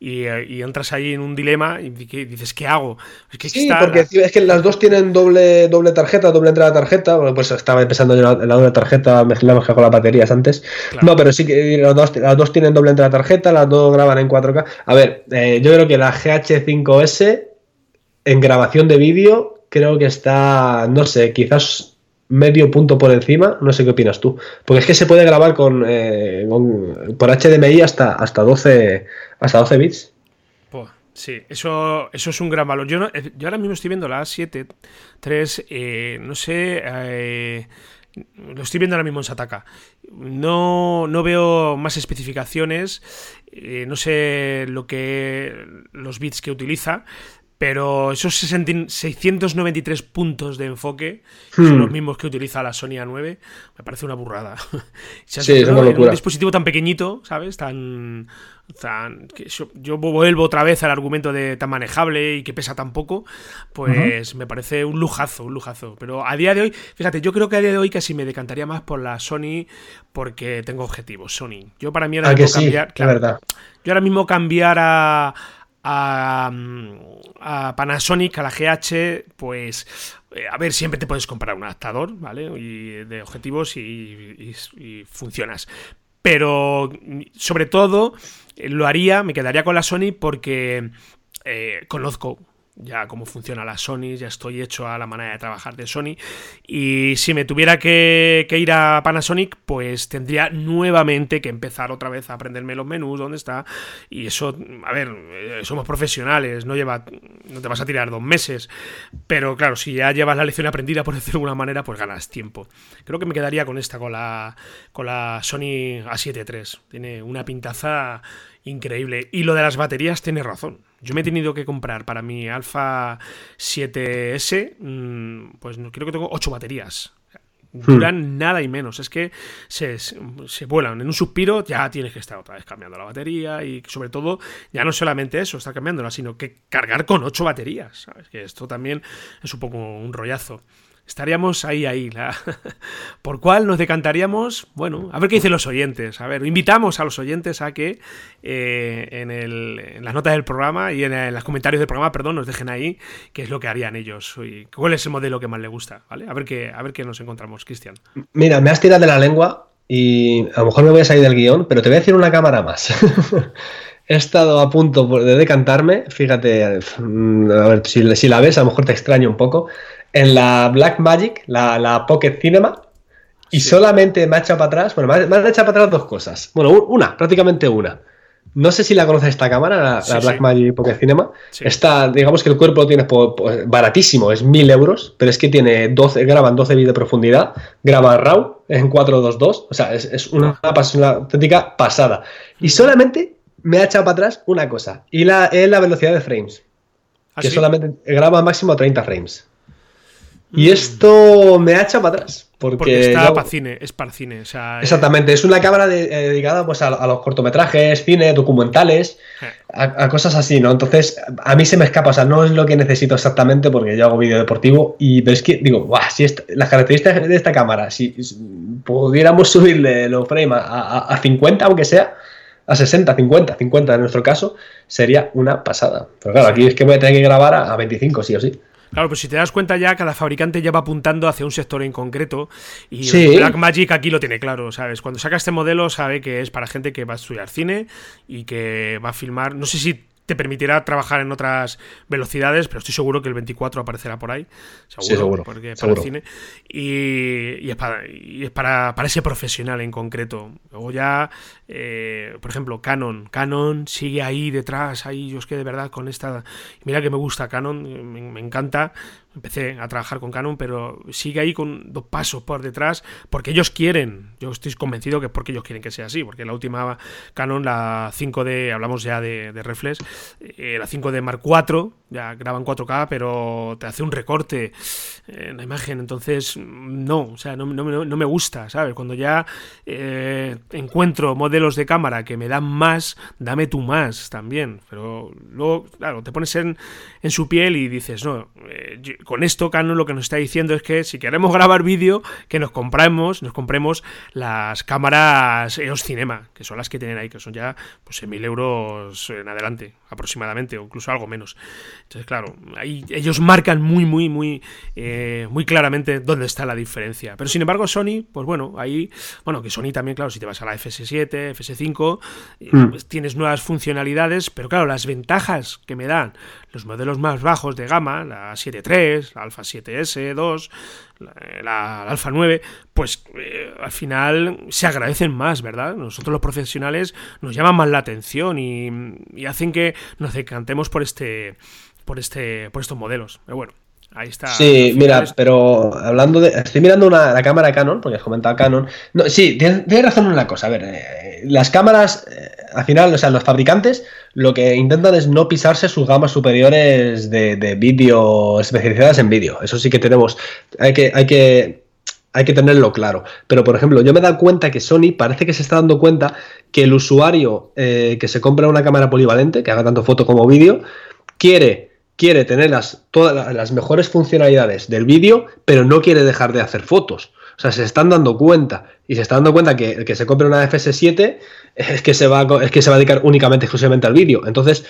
y, entras ahí en un dilema y dices, ¿qué hago? Es que sí, porque es que las dos tienen doble, doble tarjeta, doble entrada de tarjeta. Bueno, pues estaba empezando yo la, doble tarjeta, mezclamos con las baterías antes. No, pero sí que las dos, las dos, tienen doble entrada de tarjeta, las dos graban en 4K. A ver, eh, yo creo que la GH5S en grabación de vídeo creo que está, no sé, quizás medio punto por encima. No sé qué opinas tú. Porque es que se puede grabar con, eh, por HDMI hasta, hasta, 12, hasta 12 bits. Sí, eso, eso es un gran valor. Yo, eh, yo ahora mismo estoy viendo la A7 3, eh, no sé, lo estoy viendo ahora mismo en Sataka. No, no veo más especificaciones, no sé lo que los bits que utiliza, pero esos 693 puntos de enfoque son los hmm. mismos que utiliza la Sony A9. Me parece una burrada. (laughs) sí, es una locura. Un dispositivo tan pequeñito, ¿sabes? Tan. tan yo, vuelvo otra vez al argumento de tan manejable y que pesa tan poco. Pues me parece un lujazo, un lujazo. Pero a día de hoy, fíjate, yo creo que a día de hoy casi me decantaría más por la Sony porque tengo objetivos. Sony. Yo para mí ahora mismo cambiar. verdad. Yo ahora mismo cambiar a a, Panasonic, a la GH, pues eh, a ver, siempre te puedes comprar un adaptador, ¿vale? Y de objetivos y, funcionas. Pero sobre todo lo haría, me quedaría con la Sony porque eh, conozco ya cómo funciona la Sony, ya estoy hecho a la manera de trabajar de Sony. Y si me tuviera que, ir a Panasonic, pues tendría nuevamente que empezar otra vez a aprenderme los menús, dónde está. Y eso, a ver, eh, somos profesionales, no lleva, no te vas a tirar dos meses. Pero claro, si ya llevas la lección aprendida, por (laughs) decirlo de alguna manera, pues ganas tiempo. Creo que me quedaría con esta, con la, con la Sony A7 III. Tiene una pintaza increíble. Y lo de las baterías tiene razón. Yo me he tenido que comprar para mi Alpha 7S, mm, pues creo que tengo 8 baterías. Duran hmm. nada y menos. Es que se, vuelan. En un suspiro ya tienes que estar otra vez cambiando la batería y sobre todo, ya no solamente eso, estar cambiándola, sino que cargar con 8 baterías. ¿sabes? Que esto también es un poco un rollazo estaríamos ahí, ahí. (laughs) ¿Por cuál nos decantaríamos? Bueno, a ver qué dicen los oyentes. A ver, invitamos a los oyentes a que eh, en, las notas del programa y en, los comentarios del programa, perdón, nos dejen ahí qué es lo que harían ellos y cuál es el modelo que más les gusta, ¿vale? A ver qué, a ver qué nos encontramos, Cristian. Mira, me has tirado de la lengua y a lo mejor me voy a salir del guion, pero te voy a decir una cámara más. (laughs) He estado a punto de decantarme, fíjate, a ver si, si la ves, a lo mejor te extraño un poco en la Black Magic, la, Pocket Cinema, y solamente me ha echado para atrás. Bueno, me ha, echado para atrás dos cosas. Bueno, una, prácticamente una. No sé si la conoces esta cámara, la, Black Magic Pocket Cinema. Está, digamos que el cuerpo lo tienes baratísimo, es 1000 euros, pero es que tiene 12, graban 12 bits de profundidad, graba RAW en 422, o sea, es, una, una, auténtica pasada. Y solamente me ha echado para atrás una cosa, y la, es la velocidad de frames, ¿Ah, que solamente graba máximo 30 frames. Y esto me ha echado para atrás. Porque, está para cine, es para cine. exactamente, es una cámara eh, dedicada pues, a, los cortometrajes, cine, documentales, eh. a, cosas así, ¿no? Entonces, a mí se me escapa, o sea, no es lo que necesito exactamente porque yo hago vídeo deportivo y ves que, digo, guau, si las características de esta cámara, si, pudiéramos subirle los frames a, a 50, aunque sea, a 60, 50, 50 en nuestro caso, sería una pasada. Pero claro, aquí es que voy a tener que grabar a 25, sí o sí. Claro, pues si te das cuenta ya, cada fabricante ya va apuntando hacia un sector en concreto. Y Blackmagic aquí lo tiene claro, ¿sabes? Cuando saca este modelo sabe que es para gente que va a estudiar cine y que va a filmar. No sé si te permitirá trabajar en otras velocidades, pero estoy seguro que el 24 aparecerá por ahí. Seguro, porque para el cine. Y, es, para, para, ese profesional en concreto. Luego ya, eh, por ejemplo, Canon. Canon sigue ahí detrás, ahí yo es que de verdad con esta... Mira que me gusta Canon, me, encanta. Empecé a trabajar con Canon, pero sigue ahí con dos pasos por detrás, porque ellos quieren, yo estoy convencido que es porque ellos quieren que sea así, porque la última Canon, la 5D, hablamos ya de, reflex, eh, la 5D Mark IV, ya graban 4K, pero te hace un recorte en la imagen, entonces no, o sea, no, me gusta, ¿sabes? Cuando ya eh, encuentro modelos de cámara que me dan más, dame tú más también, pero luego, claro, te pones en, en su piel y dices, no, eh, con esto Canon lo que nos está diciendo es que si queremos grabar vídeo, que nos compremos, nos compremos las cámaras EOS Cinema, que son las que tienen ahí, que son ya pues en mil euros en adelante, aproximadamente, o incluso algo menos. Entonces, claro, ahí ellos marcan muy, muy, muy, eh, muy claramente dónde está la diferencia. Pero sin embargo, Sony, pues bueno, ahí, bueno, que Sony también, claro, si te vas a la FS7, FS5, eh, mm. pues tienes nuevas funcionalidades, pero claro, las ventajas que me dan los modelos más bajos de gama, la 7.3, la Alpha 7S 2, la, Alpha 9, pues eh, al final se agradecen más, ¿verdad? Nosotros los profesionales nos llaman más la atención y, y hacen que nos decantemos por este por este por estos modelos. Pero bueno, Ahí está. Sí, mira, pero hablando de. Estoy mirando una, la cámara Canon, porque has comentado Canon. No, sí, tienes, razón en una cosa. A ver, eh, las cámaras, eh, al final, o sea, los fabricantes lo que intentan es no pisarse sus gamas superiores de, de vídeo especializadas en vídeo. Eso sí que tenemos. Hay que, hay que. Hay que tenerlo claro. Pero, por ejemplo, yo me he dado cuenta que Sony parece que se está dando cuenta que el usuario eh, que se compra una cámara polivalente, que haga tanto foto como vídeo, quiere quiere tener las, todas las mejores funcionalidades del vídeo, pero no quiere dejar de hacer fotos. O sea, se están dando cuenta y se está dando cuenta que el que se compre una FS7 es que se va, es que se va a dedicar únicamente, exclusivamente al vídeo. Entonces,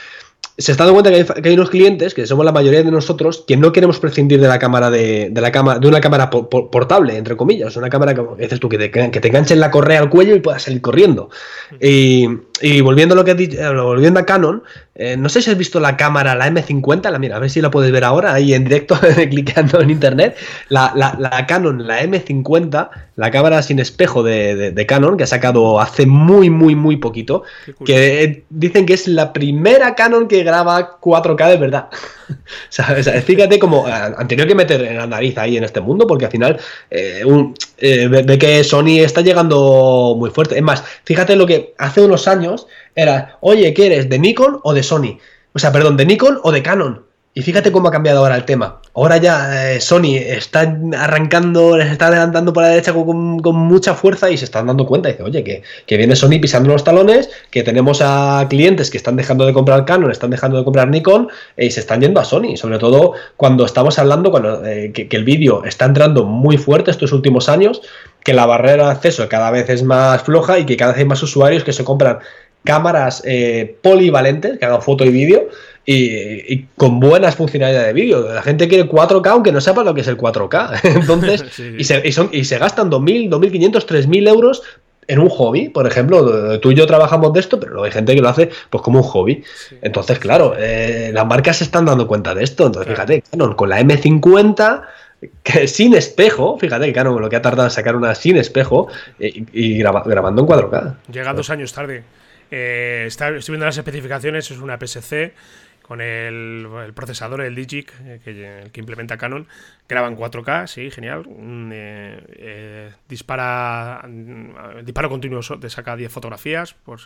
se está dando cuenta que hay, unos clientes, que somos la mayoría de nosotros, que no queremos prescindir de la cámara de, la cámara, de una cámara portable, entre comillas, una cámara que dices tú, que te, que te enganche la correa al cuello y puedas salir corriendo. Y, volviendo a lo que eh, volviendo a Canon, eh, no sé si has visto la cámara, la M50, la mira, a ver si la puedes ver ahora, ahí en directo, (laughs) clicando en internet, la, la, Canon, la M50, la cámara sin espejo de, Canon, que ha sacado hace muy, muy, muy poquito, que dicen que es la primera Canon que graba 4K de verdad. (laughs) fíjate como eh, han tenido que meter en la nariz ahí en este mundo, porque al final eh, ve que Sony está llegando muy fuerte. Es más, fíjate lo que hace unos años era, oye, ¿qué eres? ¿De Nikon o de Sony? O sea, perdón, ¿de Nikon o de Canon? Y fíjate cómo ha cambiado ahora el tema. Ahora ya eh, Sony está arrancando, les está adelantando por la derecha con, mucha fuerza y se están dando cuenta. Dice, oye, que, viene Sony pisando los talones, que tenemos a clientes que están dejando de comprar Canon, están dejando de comprar Nikon y se están yendo a Sony. Sobre todo cuando estamos hablando cuando, eh, que, que el vídeo está entrando muy fuerte estos últimos años, que la barrera de acceso cada vez es más floja y que cada vez hay más usuarios que se compran cámaras eh, polivalentes que hagan foto y vídeo y, con buenas funcionalidades de vídeo. La gente quiere 4K aunque no sepa lo que es el 4K. (laughs) Entonces, (laughs) Y, se, y, son, y se gastan 2.000, 2.500, 3.000 euros en un hobby, por ejemplo, tú y yo trabajamos de esto, pero hay gente que lo hace pues como un hobby. Entonces, claro, eh, las marcas se están dando cuenta de esto. Entonces, fíjate, con la M50 que sin espejo, fíjate que Canon lo que ha tardado en sacar una sin espejo eh, y, grabando en 4K. Llega dos años tarde. Eh, estoy viendo las especificaciones, es una PSC con el, procesador, el Digic, eh, que implementa Canon, graba en 4K, sí, genial. Eh, eh, dispara, mm, disparo continuo, te saca 10 fotografías por,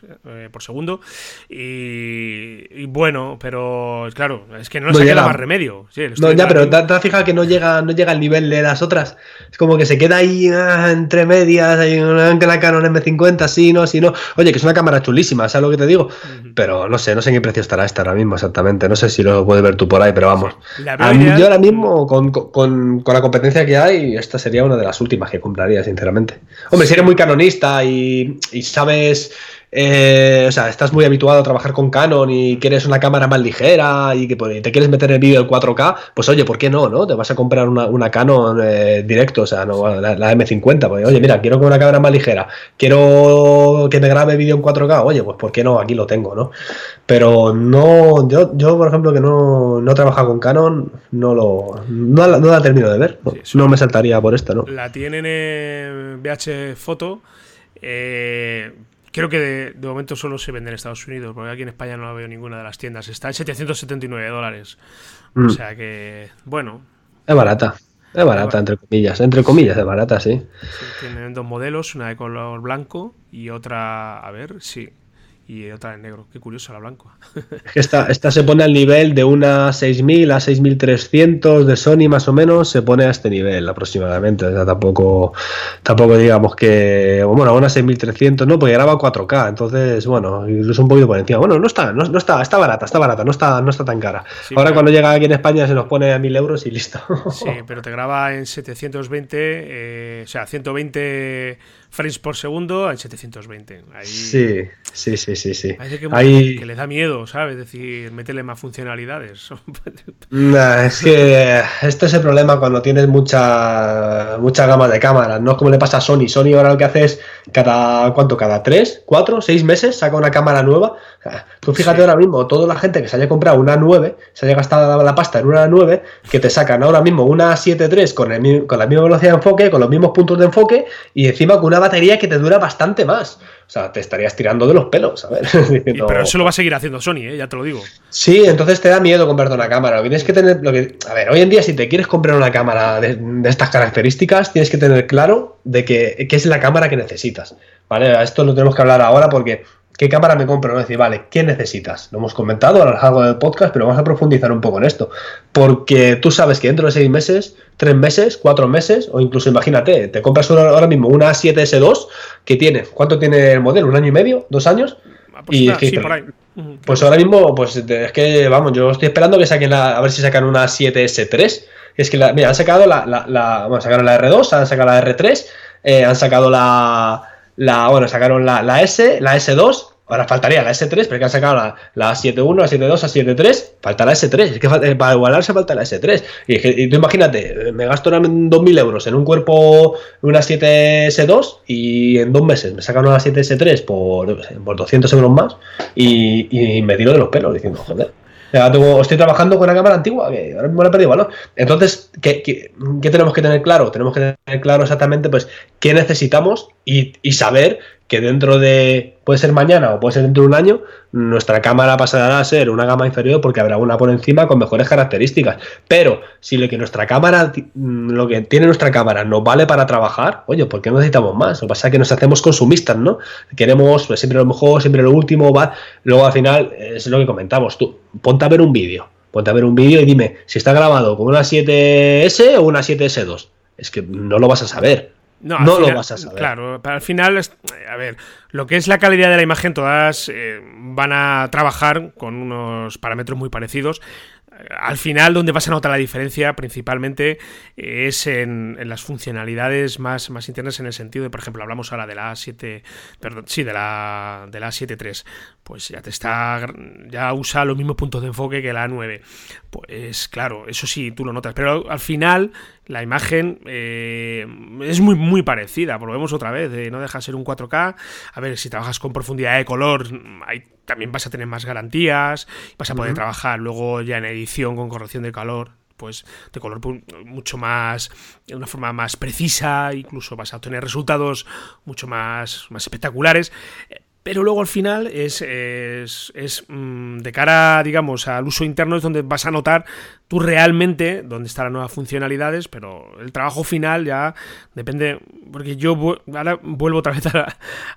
segundo. Y, bueno, pero claro, es que no, le queda más remedio. no, ya, pero te, has fijado que no llega, no llega al nivel de las otras. Es como que se queda ahí ah, entre medias, hay una la Canon M50, sí, no, sí, no. Oye, que es una cámara chulísima, ¿sabes lo que te digo? Pero no sé, no sé en qué precio estará esta ahora mismo exactamente. No sé si lo puedes ver tú por ahí, pero vamos. yo ahora mismo, con, la competencia que hay, esta sería una de las últimas que compraría, sinceramente. Hombre, si eres muy canonista y sabes eh, o sea, estás muy habituado a trabajar con Canon y quieres una cámara más ligera y que pues, te quieres meter en el vídeo del 4K, pues oye, ¿por qué no? no? Te vas a comprar una, Canon eh, directo, o sea, no, la, M50. Pues, oye, mira, quiero una cámara más ligera, quiero que me grabe vídeo en 4K, oye, pues ¿por qué no? Aquí lo tengo, ¿no? Pero no, yo, yo por ejemplo, que no, no he trabajado con Canon, no lo no, la termino de ver. No, me saltaría por esta, ¿no? La tienen en VH Foto. Eh, Creo que de, momento solo se vende en Estados Unidos, porque aquí en España no la veo ninguna de las tiendas. Está en 779 dólares. O mm. sea que, bueno, Es barata. Es barata, entre comillas. Entre comillas, es barata, sí. sí. Tienen dos modelos, una de color blanco y otra, a ver, sí, y otra en negro. Qué curioso la blanca. Esta, esta se pone al nivel de una 6000 a 6300 de Sony más o menos, se pone a este nivel aproximadamente. O sea, tampoco, tampoco digamos que, bueno, una 6300 no, porque graba 4K, entonces, bueno, incluso un poquito por encima. Bueno, no está, no, está, está barata, está barata, no está, no está tan cara. Sí, Ahora cuando llega aquí en España se nos pone a 1000 euros y listo. Sí, pero te graba en 720, eh, o sea, 120 frames por segundo en 720. Ahí, sí, sí, sí, sí, sí. Parece que, Ahí... que, le da miedo, ¿sabes? Es decir, métele más funcionalidades. (laughs) nah, es que este es el problema cuando tienes mucha mucha gama de cámaras, no es como le pasa a Sony. Sony ahora lo que hace es cada ¿cuánto? Cada 3, 4, 6 meses saca una cámara nueva. Tú fíjate sí. ahora mismo, toda la gente que se haya comprado una 9, se haya gastado la pasta en una 9, que te sacan ahora mismo una 7.3 con, el, con la misma velocidad de enfoque, con los mismos puntos de enfoque y encima con una batería que te dura bastante más. O sea, te estarías tirando de los pelos, a ver. (laughs) Pero eso lo va a seguir haciendo Sony, ¿eh? ya te lo digo. Sí, entonces te da miedo comprarte una cámara. Tienes que tener. Lo que... A ver, hoy en día, si te quieres comprar una cámara de, de estas características, tienes que tener claro de que, que, es la cámara que necesitas. ¿Vale? Esto lo tenemos que hablar ahora porque. ¿Qué cámara me compro? No decir, vale, ¿qué necesitas? Lo hemos comentado a lo largo del podcast, pero vamos a profundizar un poco en esto. Porque tú sabes que dentro de seis meses, tres meses, cuatro meses, o incluso imagínate, te compras ahora mismo una 7S2 que tiene, ¿cuánto tiene el modelo? ¿Un año y medio? ¿Dos años? Pues, y nada, sí, por ahí. Pues ahora mismo, pues es que, vamos, yo estoy esperando que saquen la, a ver si sacan una 7S3. Es que, la, mira, han sacado la, la, la, bueno, sacaron la R2, han sacado la R3, eh, han sacado la, la, bueno, sacaron la, la S, la S2, ahora faltaría la S3, porque han sacado la, la 7.1, la 7.2, la 7.3, falta la S3, es que para igualarse falta la S3. Y, y, tú imagínate, me gasto 2.000 euros en un cuerpo, una 7S2, y en dos meses me sacan una 7S3 por, por 200 euros más, y, y me tiro de los pelos diciendo, joder. Estoy trabajando con una cámara antigua que ahora mismo le he perdido valor. Entonces, ¿qué, ¿qué, qué, tenemos que tener claro? Tenemos que tener claro exactamente pues qué necesitamos y, saber que dentro de, puede ser mañana o puede ser dentro de un año, nuestra cámara pasará a ser una gama inferior porque habrá una por encima con mejores características. Pero si lo que nuestra cámara, lo que tiene nuestra cámara nos vale para trabajar, oye, ¿por qué necesitamos más? Lo que pasa es que nos hacemos consumistas, ¿no? Queremos pues, siempre lo mejor, siempre lo último, va. Luego al final, es lo que comentamos, tú, ponte a ver un vídeo. Ponte a ver un vídeo y dime si está grabado con una 7S o una 7S2. Es que no lo vas a saber. No, no final, lo vas a saber. Claro, para al final, a ver, lo que es la calidad de la imagen, todas eh, van a trabajar con unos parámetros muy parecidos. Al final, donde vas a notar la diferencia principalmente es en, en, las funcionalidades más, más internas en el sentido de, por ejemplo, hablamos ahora de la A7, perdón, sí, de la, de la A73, pues ya te está, ya usa los mismos puntos de enfoque que la A9. Pues claro, eso sí, tú lo notas, pero al final la imagen eh, es muy, muy parecida, volvemos otra vez, eh, no deja de ser un 4K, a ver, si trabajas con profundidad de color, también vas a tener más garantías, vas a poder uh -huh. trabajar luego ya en edición con corrección de calor, pues de color mucho más, de una forma más precisa, incluso vas a obtener resultados mucho más, más espectaculares. Pero luego al final es, es, es mmm, de cara, digamos, al uso interno es donde vas a notar tú realmente dónde están las nuevas funcionalidades, pero el trabajo final ya depende, porque yo ahora vuelvo otra vez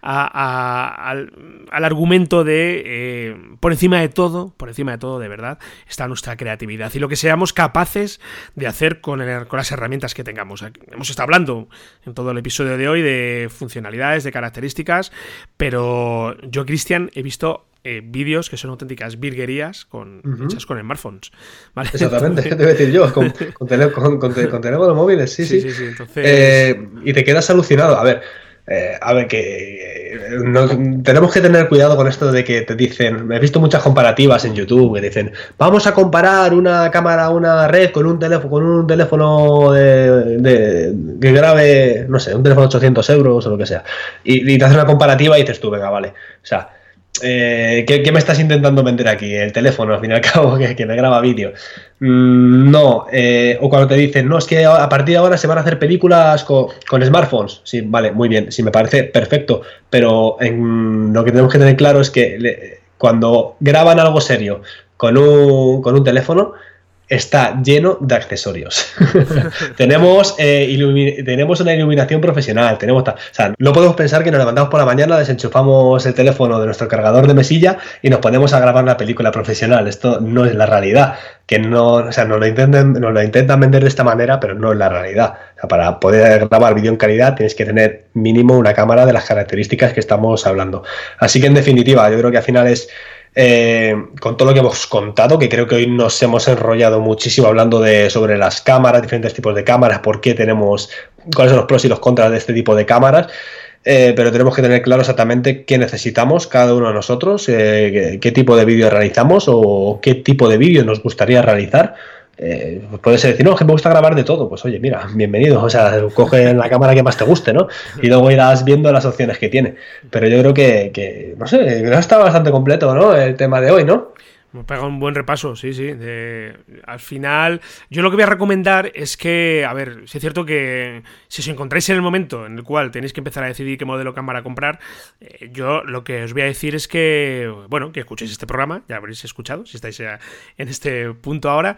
a, al, al, argumento de eh, por encima de todo, por encima de todo, de verdad, está nuestra creatividad y lo que seamos capaces de hacer con, el, con las herramientas que tengamos. Hemos estado hablando en todo el episodio de hoy de funcionalidades, de características, pero yo, Cristian, he visto eh, vídeos que son auténticas virguerías con, uh -huh. hechas con smartphones. ¿vale? Exactamente, (laughs) te voy a decir yo, con, con, con, con teléfonos móviles, sí, sí. sí, sí, sí entonces... eh, y te quedas alucinado. A ver, eh, a ver, que eh, no, tenemos que tener cuidado con esto de que te dicen, he visto muchas comparativas en YouTube que dicen, vamos a comparar una cámara, una red con un teléfono, con un teléfono de, de, que grabe, no sé, un teléfono de 800 euros o lo que sea. Y, y te hace una comparativa y dices tú, venga, vale. O sea, eh, ¿qué, ¿qué, me estás intentando vender aquí? El teléfono, al fin y al cabo, (laughs) que, que me graba vídeo. Mm, no, eh, o cuando te dicen, no, es que a partir de ahora se van a hacer películas con, smartphones. Sí, vale, muy bien, sí, me parece perfecto, pero lo que tenemos que tener claro es que cuando graban algo serio con un, con un teléfono, está lleno de accesorios. (laughs) tenemos, eh, tenemos una iluminación profesional, tenemos o sea, no podemos pensar que nos levantamos por la mañana, desenchufamos el teléfono de nuestro cargador de mesilla y nos ponemos a grabar una película profesional. Esto no es la realidad. Que no, o sea, nos lo, intenten, lo intentan vender de esta manera, pero no es la realidad. O sea, para poder grabar vídeo en calidad tienes que tener mínimo una cámara de las características que estamos hablando. Así que en definitiva, yo creo que al final es eh, con todo lo que hemos contado, que creo que hoy nos hemos enrollado muchísimo hablando de sobre las cámaras, diferentes tipos de cámaras, por qué tenemos, cuáles son los pros y los contras de este tipo de cámaras. Eh, pero tenemos que tener claro exactamente qué necesitamos cada uno de nosotros, eh, qué, qué, tipo de vídeo realizamos o qué tipo de vídeo nos gustaría realizar eh, puedes decir, no, que me gusta grabar de todo. Pues oye, mira, bienvenido. O sea, coge la cámara que más te guste, ¿no? Y luego irás viendo las opciones que tiene. Pero yo creo que, que no sé, está bastante completo, ¿no? El tema de hoy, ¿no? Hemos pegado un buen repaso, sí, sí. al final, yo lo que voy a recomendar es que, a ver, si es cierto que si os encontráis en el momento en el cual tenéis que empezar a decidir qué modelo cámara comprar, eh, yo lo que os voy a decir es que, bueno, que escuchéis este programa, ya habréis escuchado, si estáis en este punto ahora,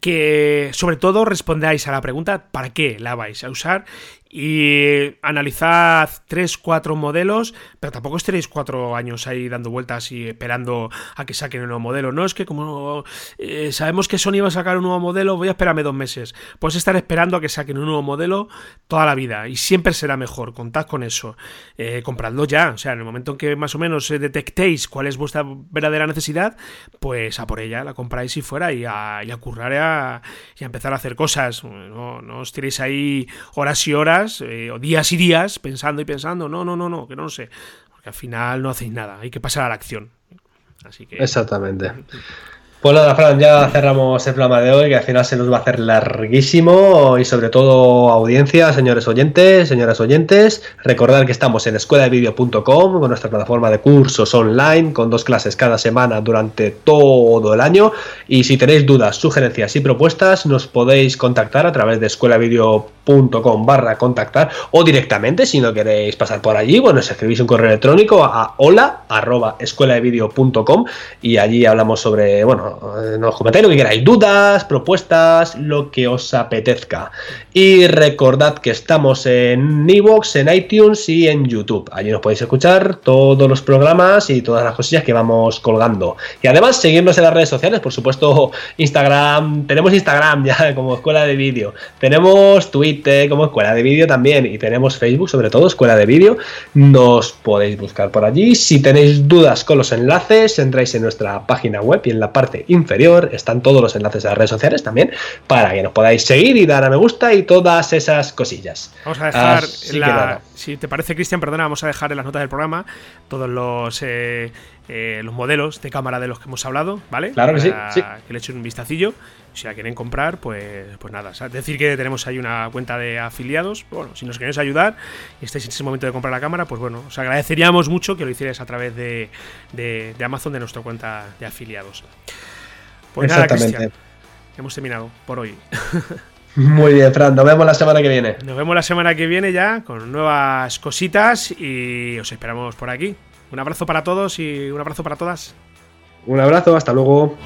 que sobre todo respondáis a la pregunta ¿para qué la vais a usar? Y analizad 3, 4 modelos, pero tampoco estaréis 4 años ahí dando vueltas y esperando a que saquen un nuevo modelo. No es que como eh, sabemos que Sony va a sacar un nuevo modelo, voy a esperarme dos meses. Puedes estar esperando a que saquen un nuevo modelo toda la vida y siempre será mejor. Contad con eso. Eh, compradlo ya. O sea, en el momento en que más o menos eh, detectéis cuál es vuestra verdadera necesidad, pues a por ella, la compráis y fuera y a, y a currar y a, empezar a hacer cosas. No, no os tiréis ahí horas y horas eh, o días y días pensando y pensando, no, no, no, no, que no sé, porque al final no hacéis nada, hay que pasar a la acción. Así que... Exactamente. Pues nada, Fran, ya cerramos el programa de hoy, que al final se nos va a hacer larguísimo. Y sobre todo audiencia, señores oyentes, señoras oyentes, recordad que estamos en escueladevideo.com con nuestra plataforma de cursos online con dos clases cada semana durante todo el año. Y si tenéis dudas, sugerencias y propuestas nos podéis contactar a través de escuelavideo.com barra contactar o directamente si no queréis pasar por allí, bueno, os escribís un correo electrónico a hola arroba escueladevideo.com y allí hablamos sobre, bueno, eh, nos comentáis lo que queráis, dudas, propuestas, lo que os apetezca. Y recordad que estamos en Evox, en iTunes y en YouTube. Allí nos podéis escuchar todos los programas y todas las cosillas que vamos colgando. Y además seguirnos en las redes sociales, por supuesto, Instagram, tenemos Instagram ya (laughs) como escuela de vídeo, tenemos Twitter como escuela de vídeo también y tenemos Facebook sobre todo, escuela de vídeo. Nos podéis buscar por allí. Si tenéis dudas con los enlaces, entráis en nuestra página web y en la parte inferior están todos los enlaces de las redes sociales también para que nos podáis seguir y dar a me gusta y todas esas cosillas. Vamos a dejar, la, si te parece Cristian, perdona, vamos a dejar en las notas del programa todos los... Eh, eh, los modelos de cámara de los que hemos hablado, ¿vale? Claro que sí, Que le echen un vistacillo. Si la quieren comprar, pues, pues nada. Es decir que tenemos ahí una cuenta de afiliados. Bueno, si nos queréis ayudar y estáis en ese momento de comprar la cámara, pues bueno, os agradeceríamos mucho que lo hicierais a través de, de, de Amazon de nuestra cuenta de afiliados. Pues nada, Cristian. Hemos terminado por hoy. (laughs) Muy bien, Fran. Nos vemos la semana que viene. Nos vemos la semana que viene ya con nuevas cositas y os esperamos por aquí. Un abrazo para todos y un abrazo para todas. Un abrazo, hasta luego.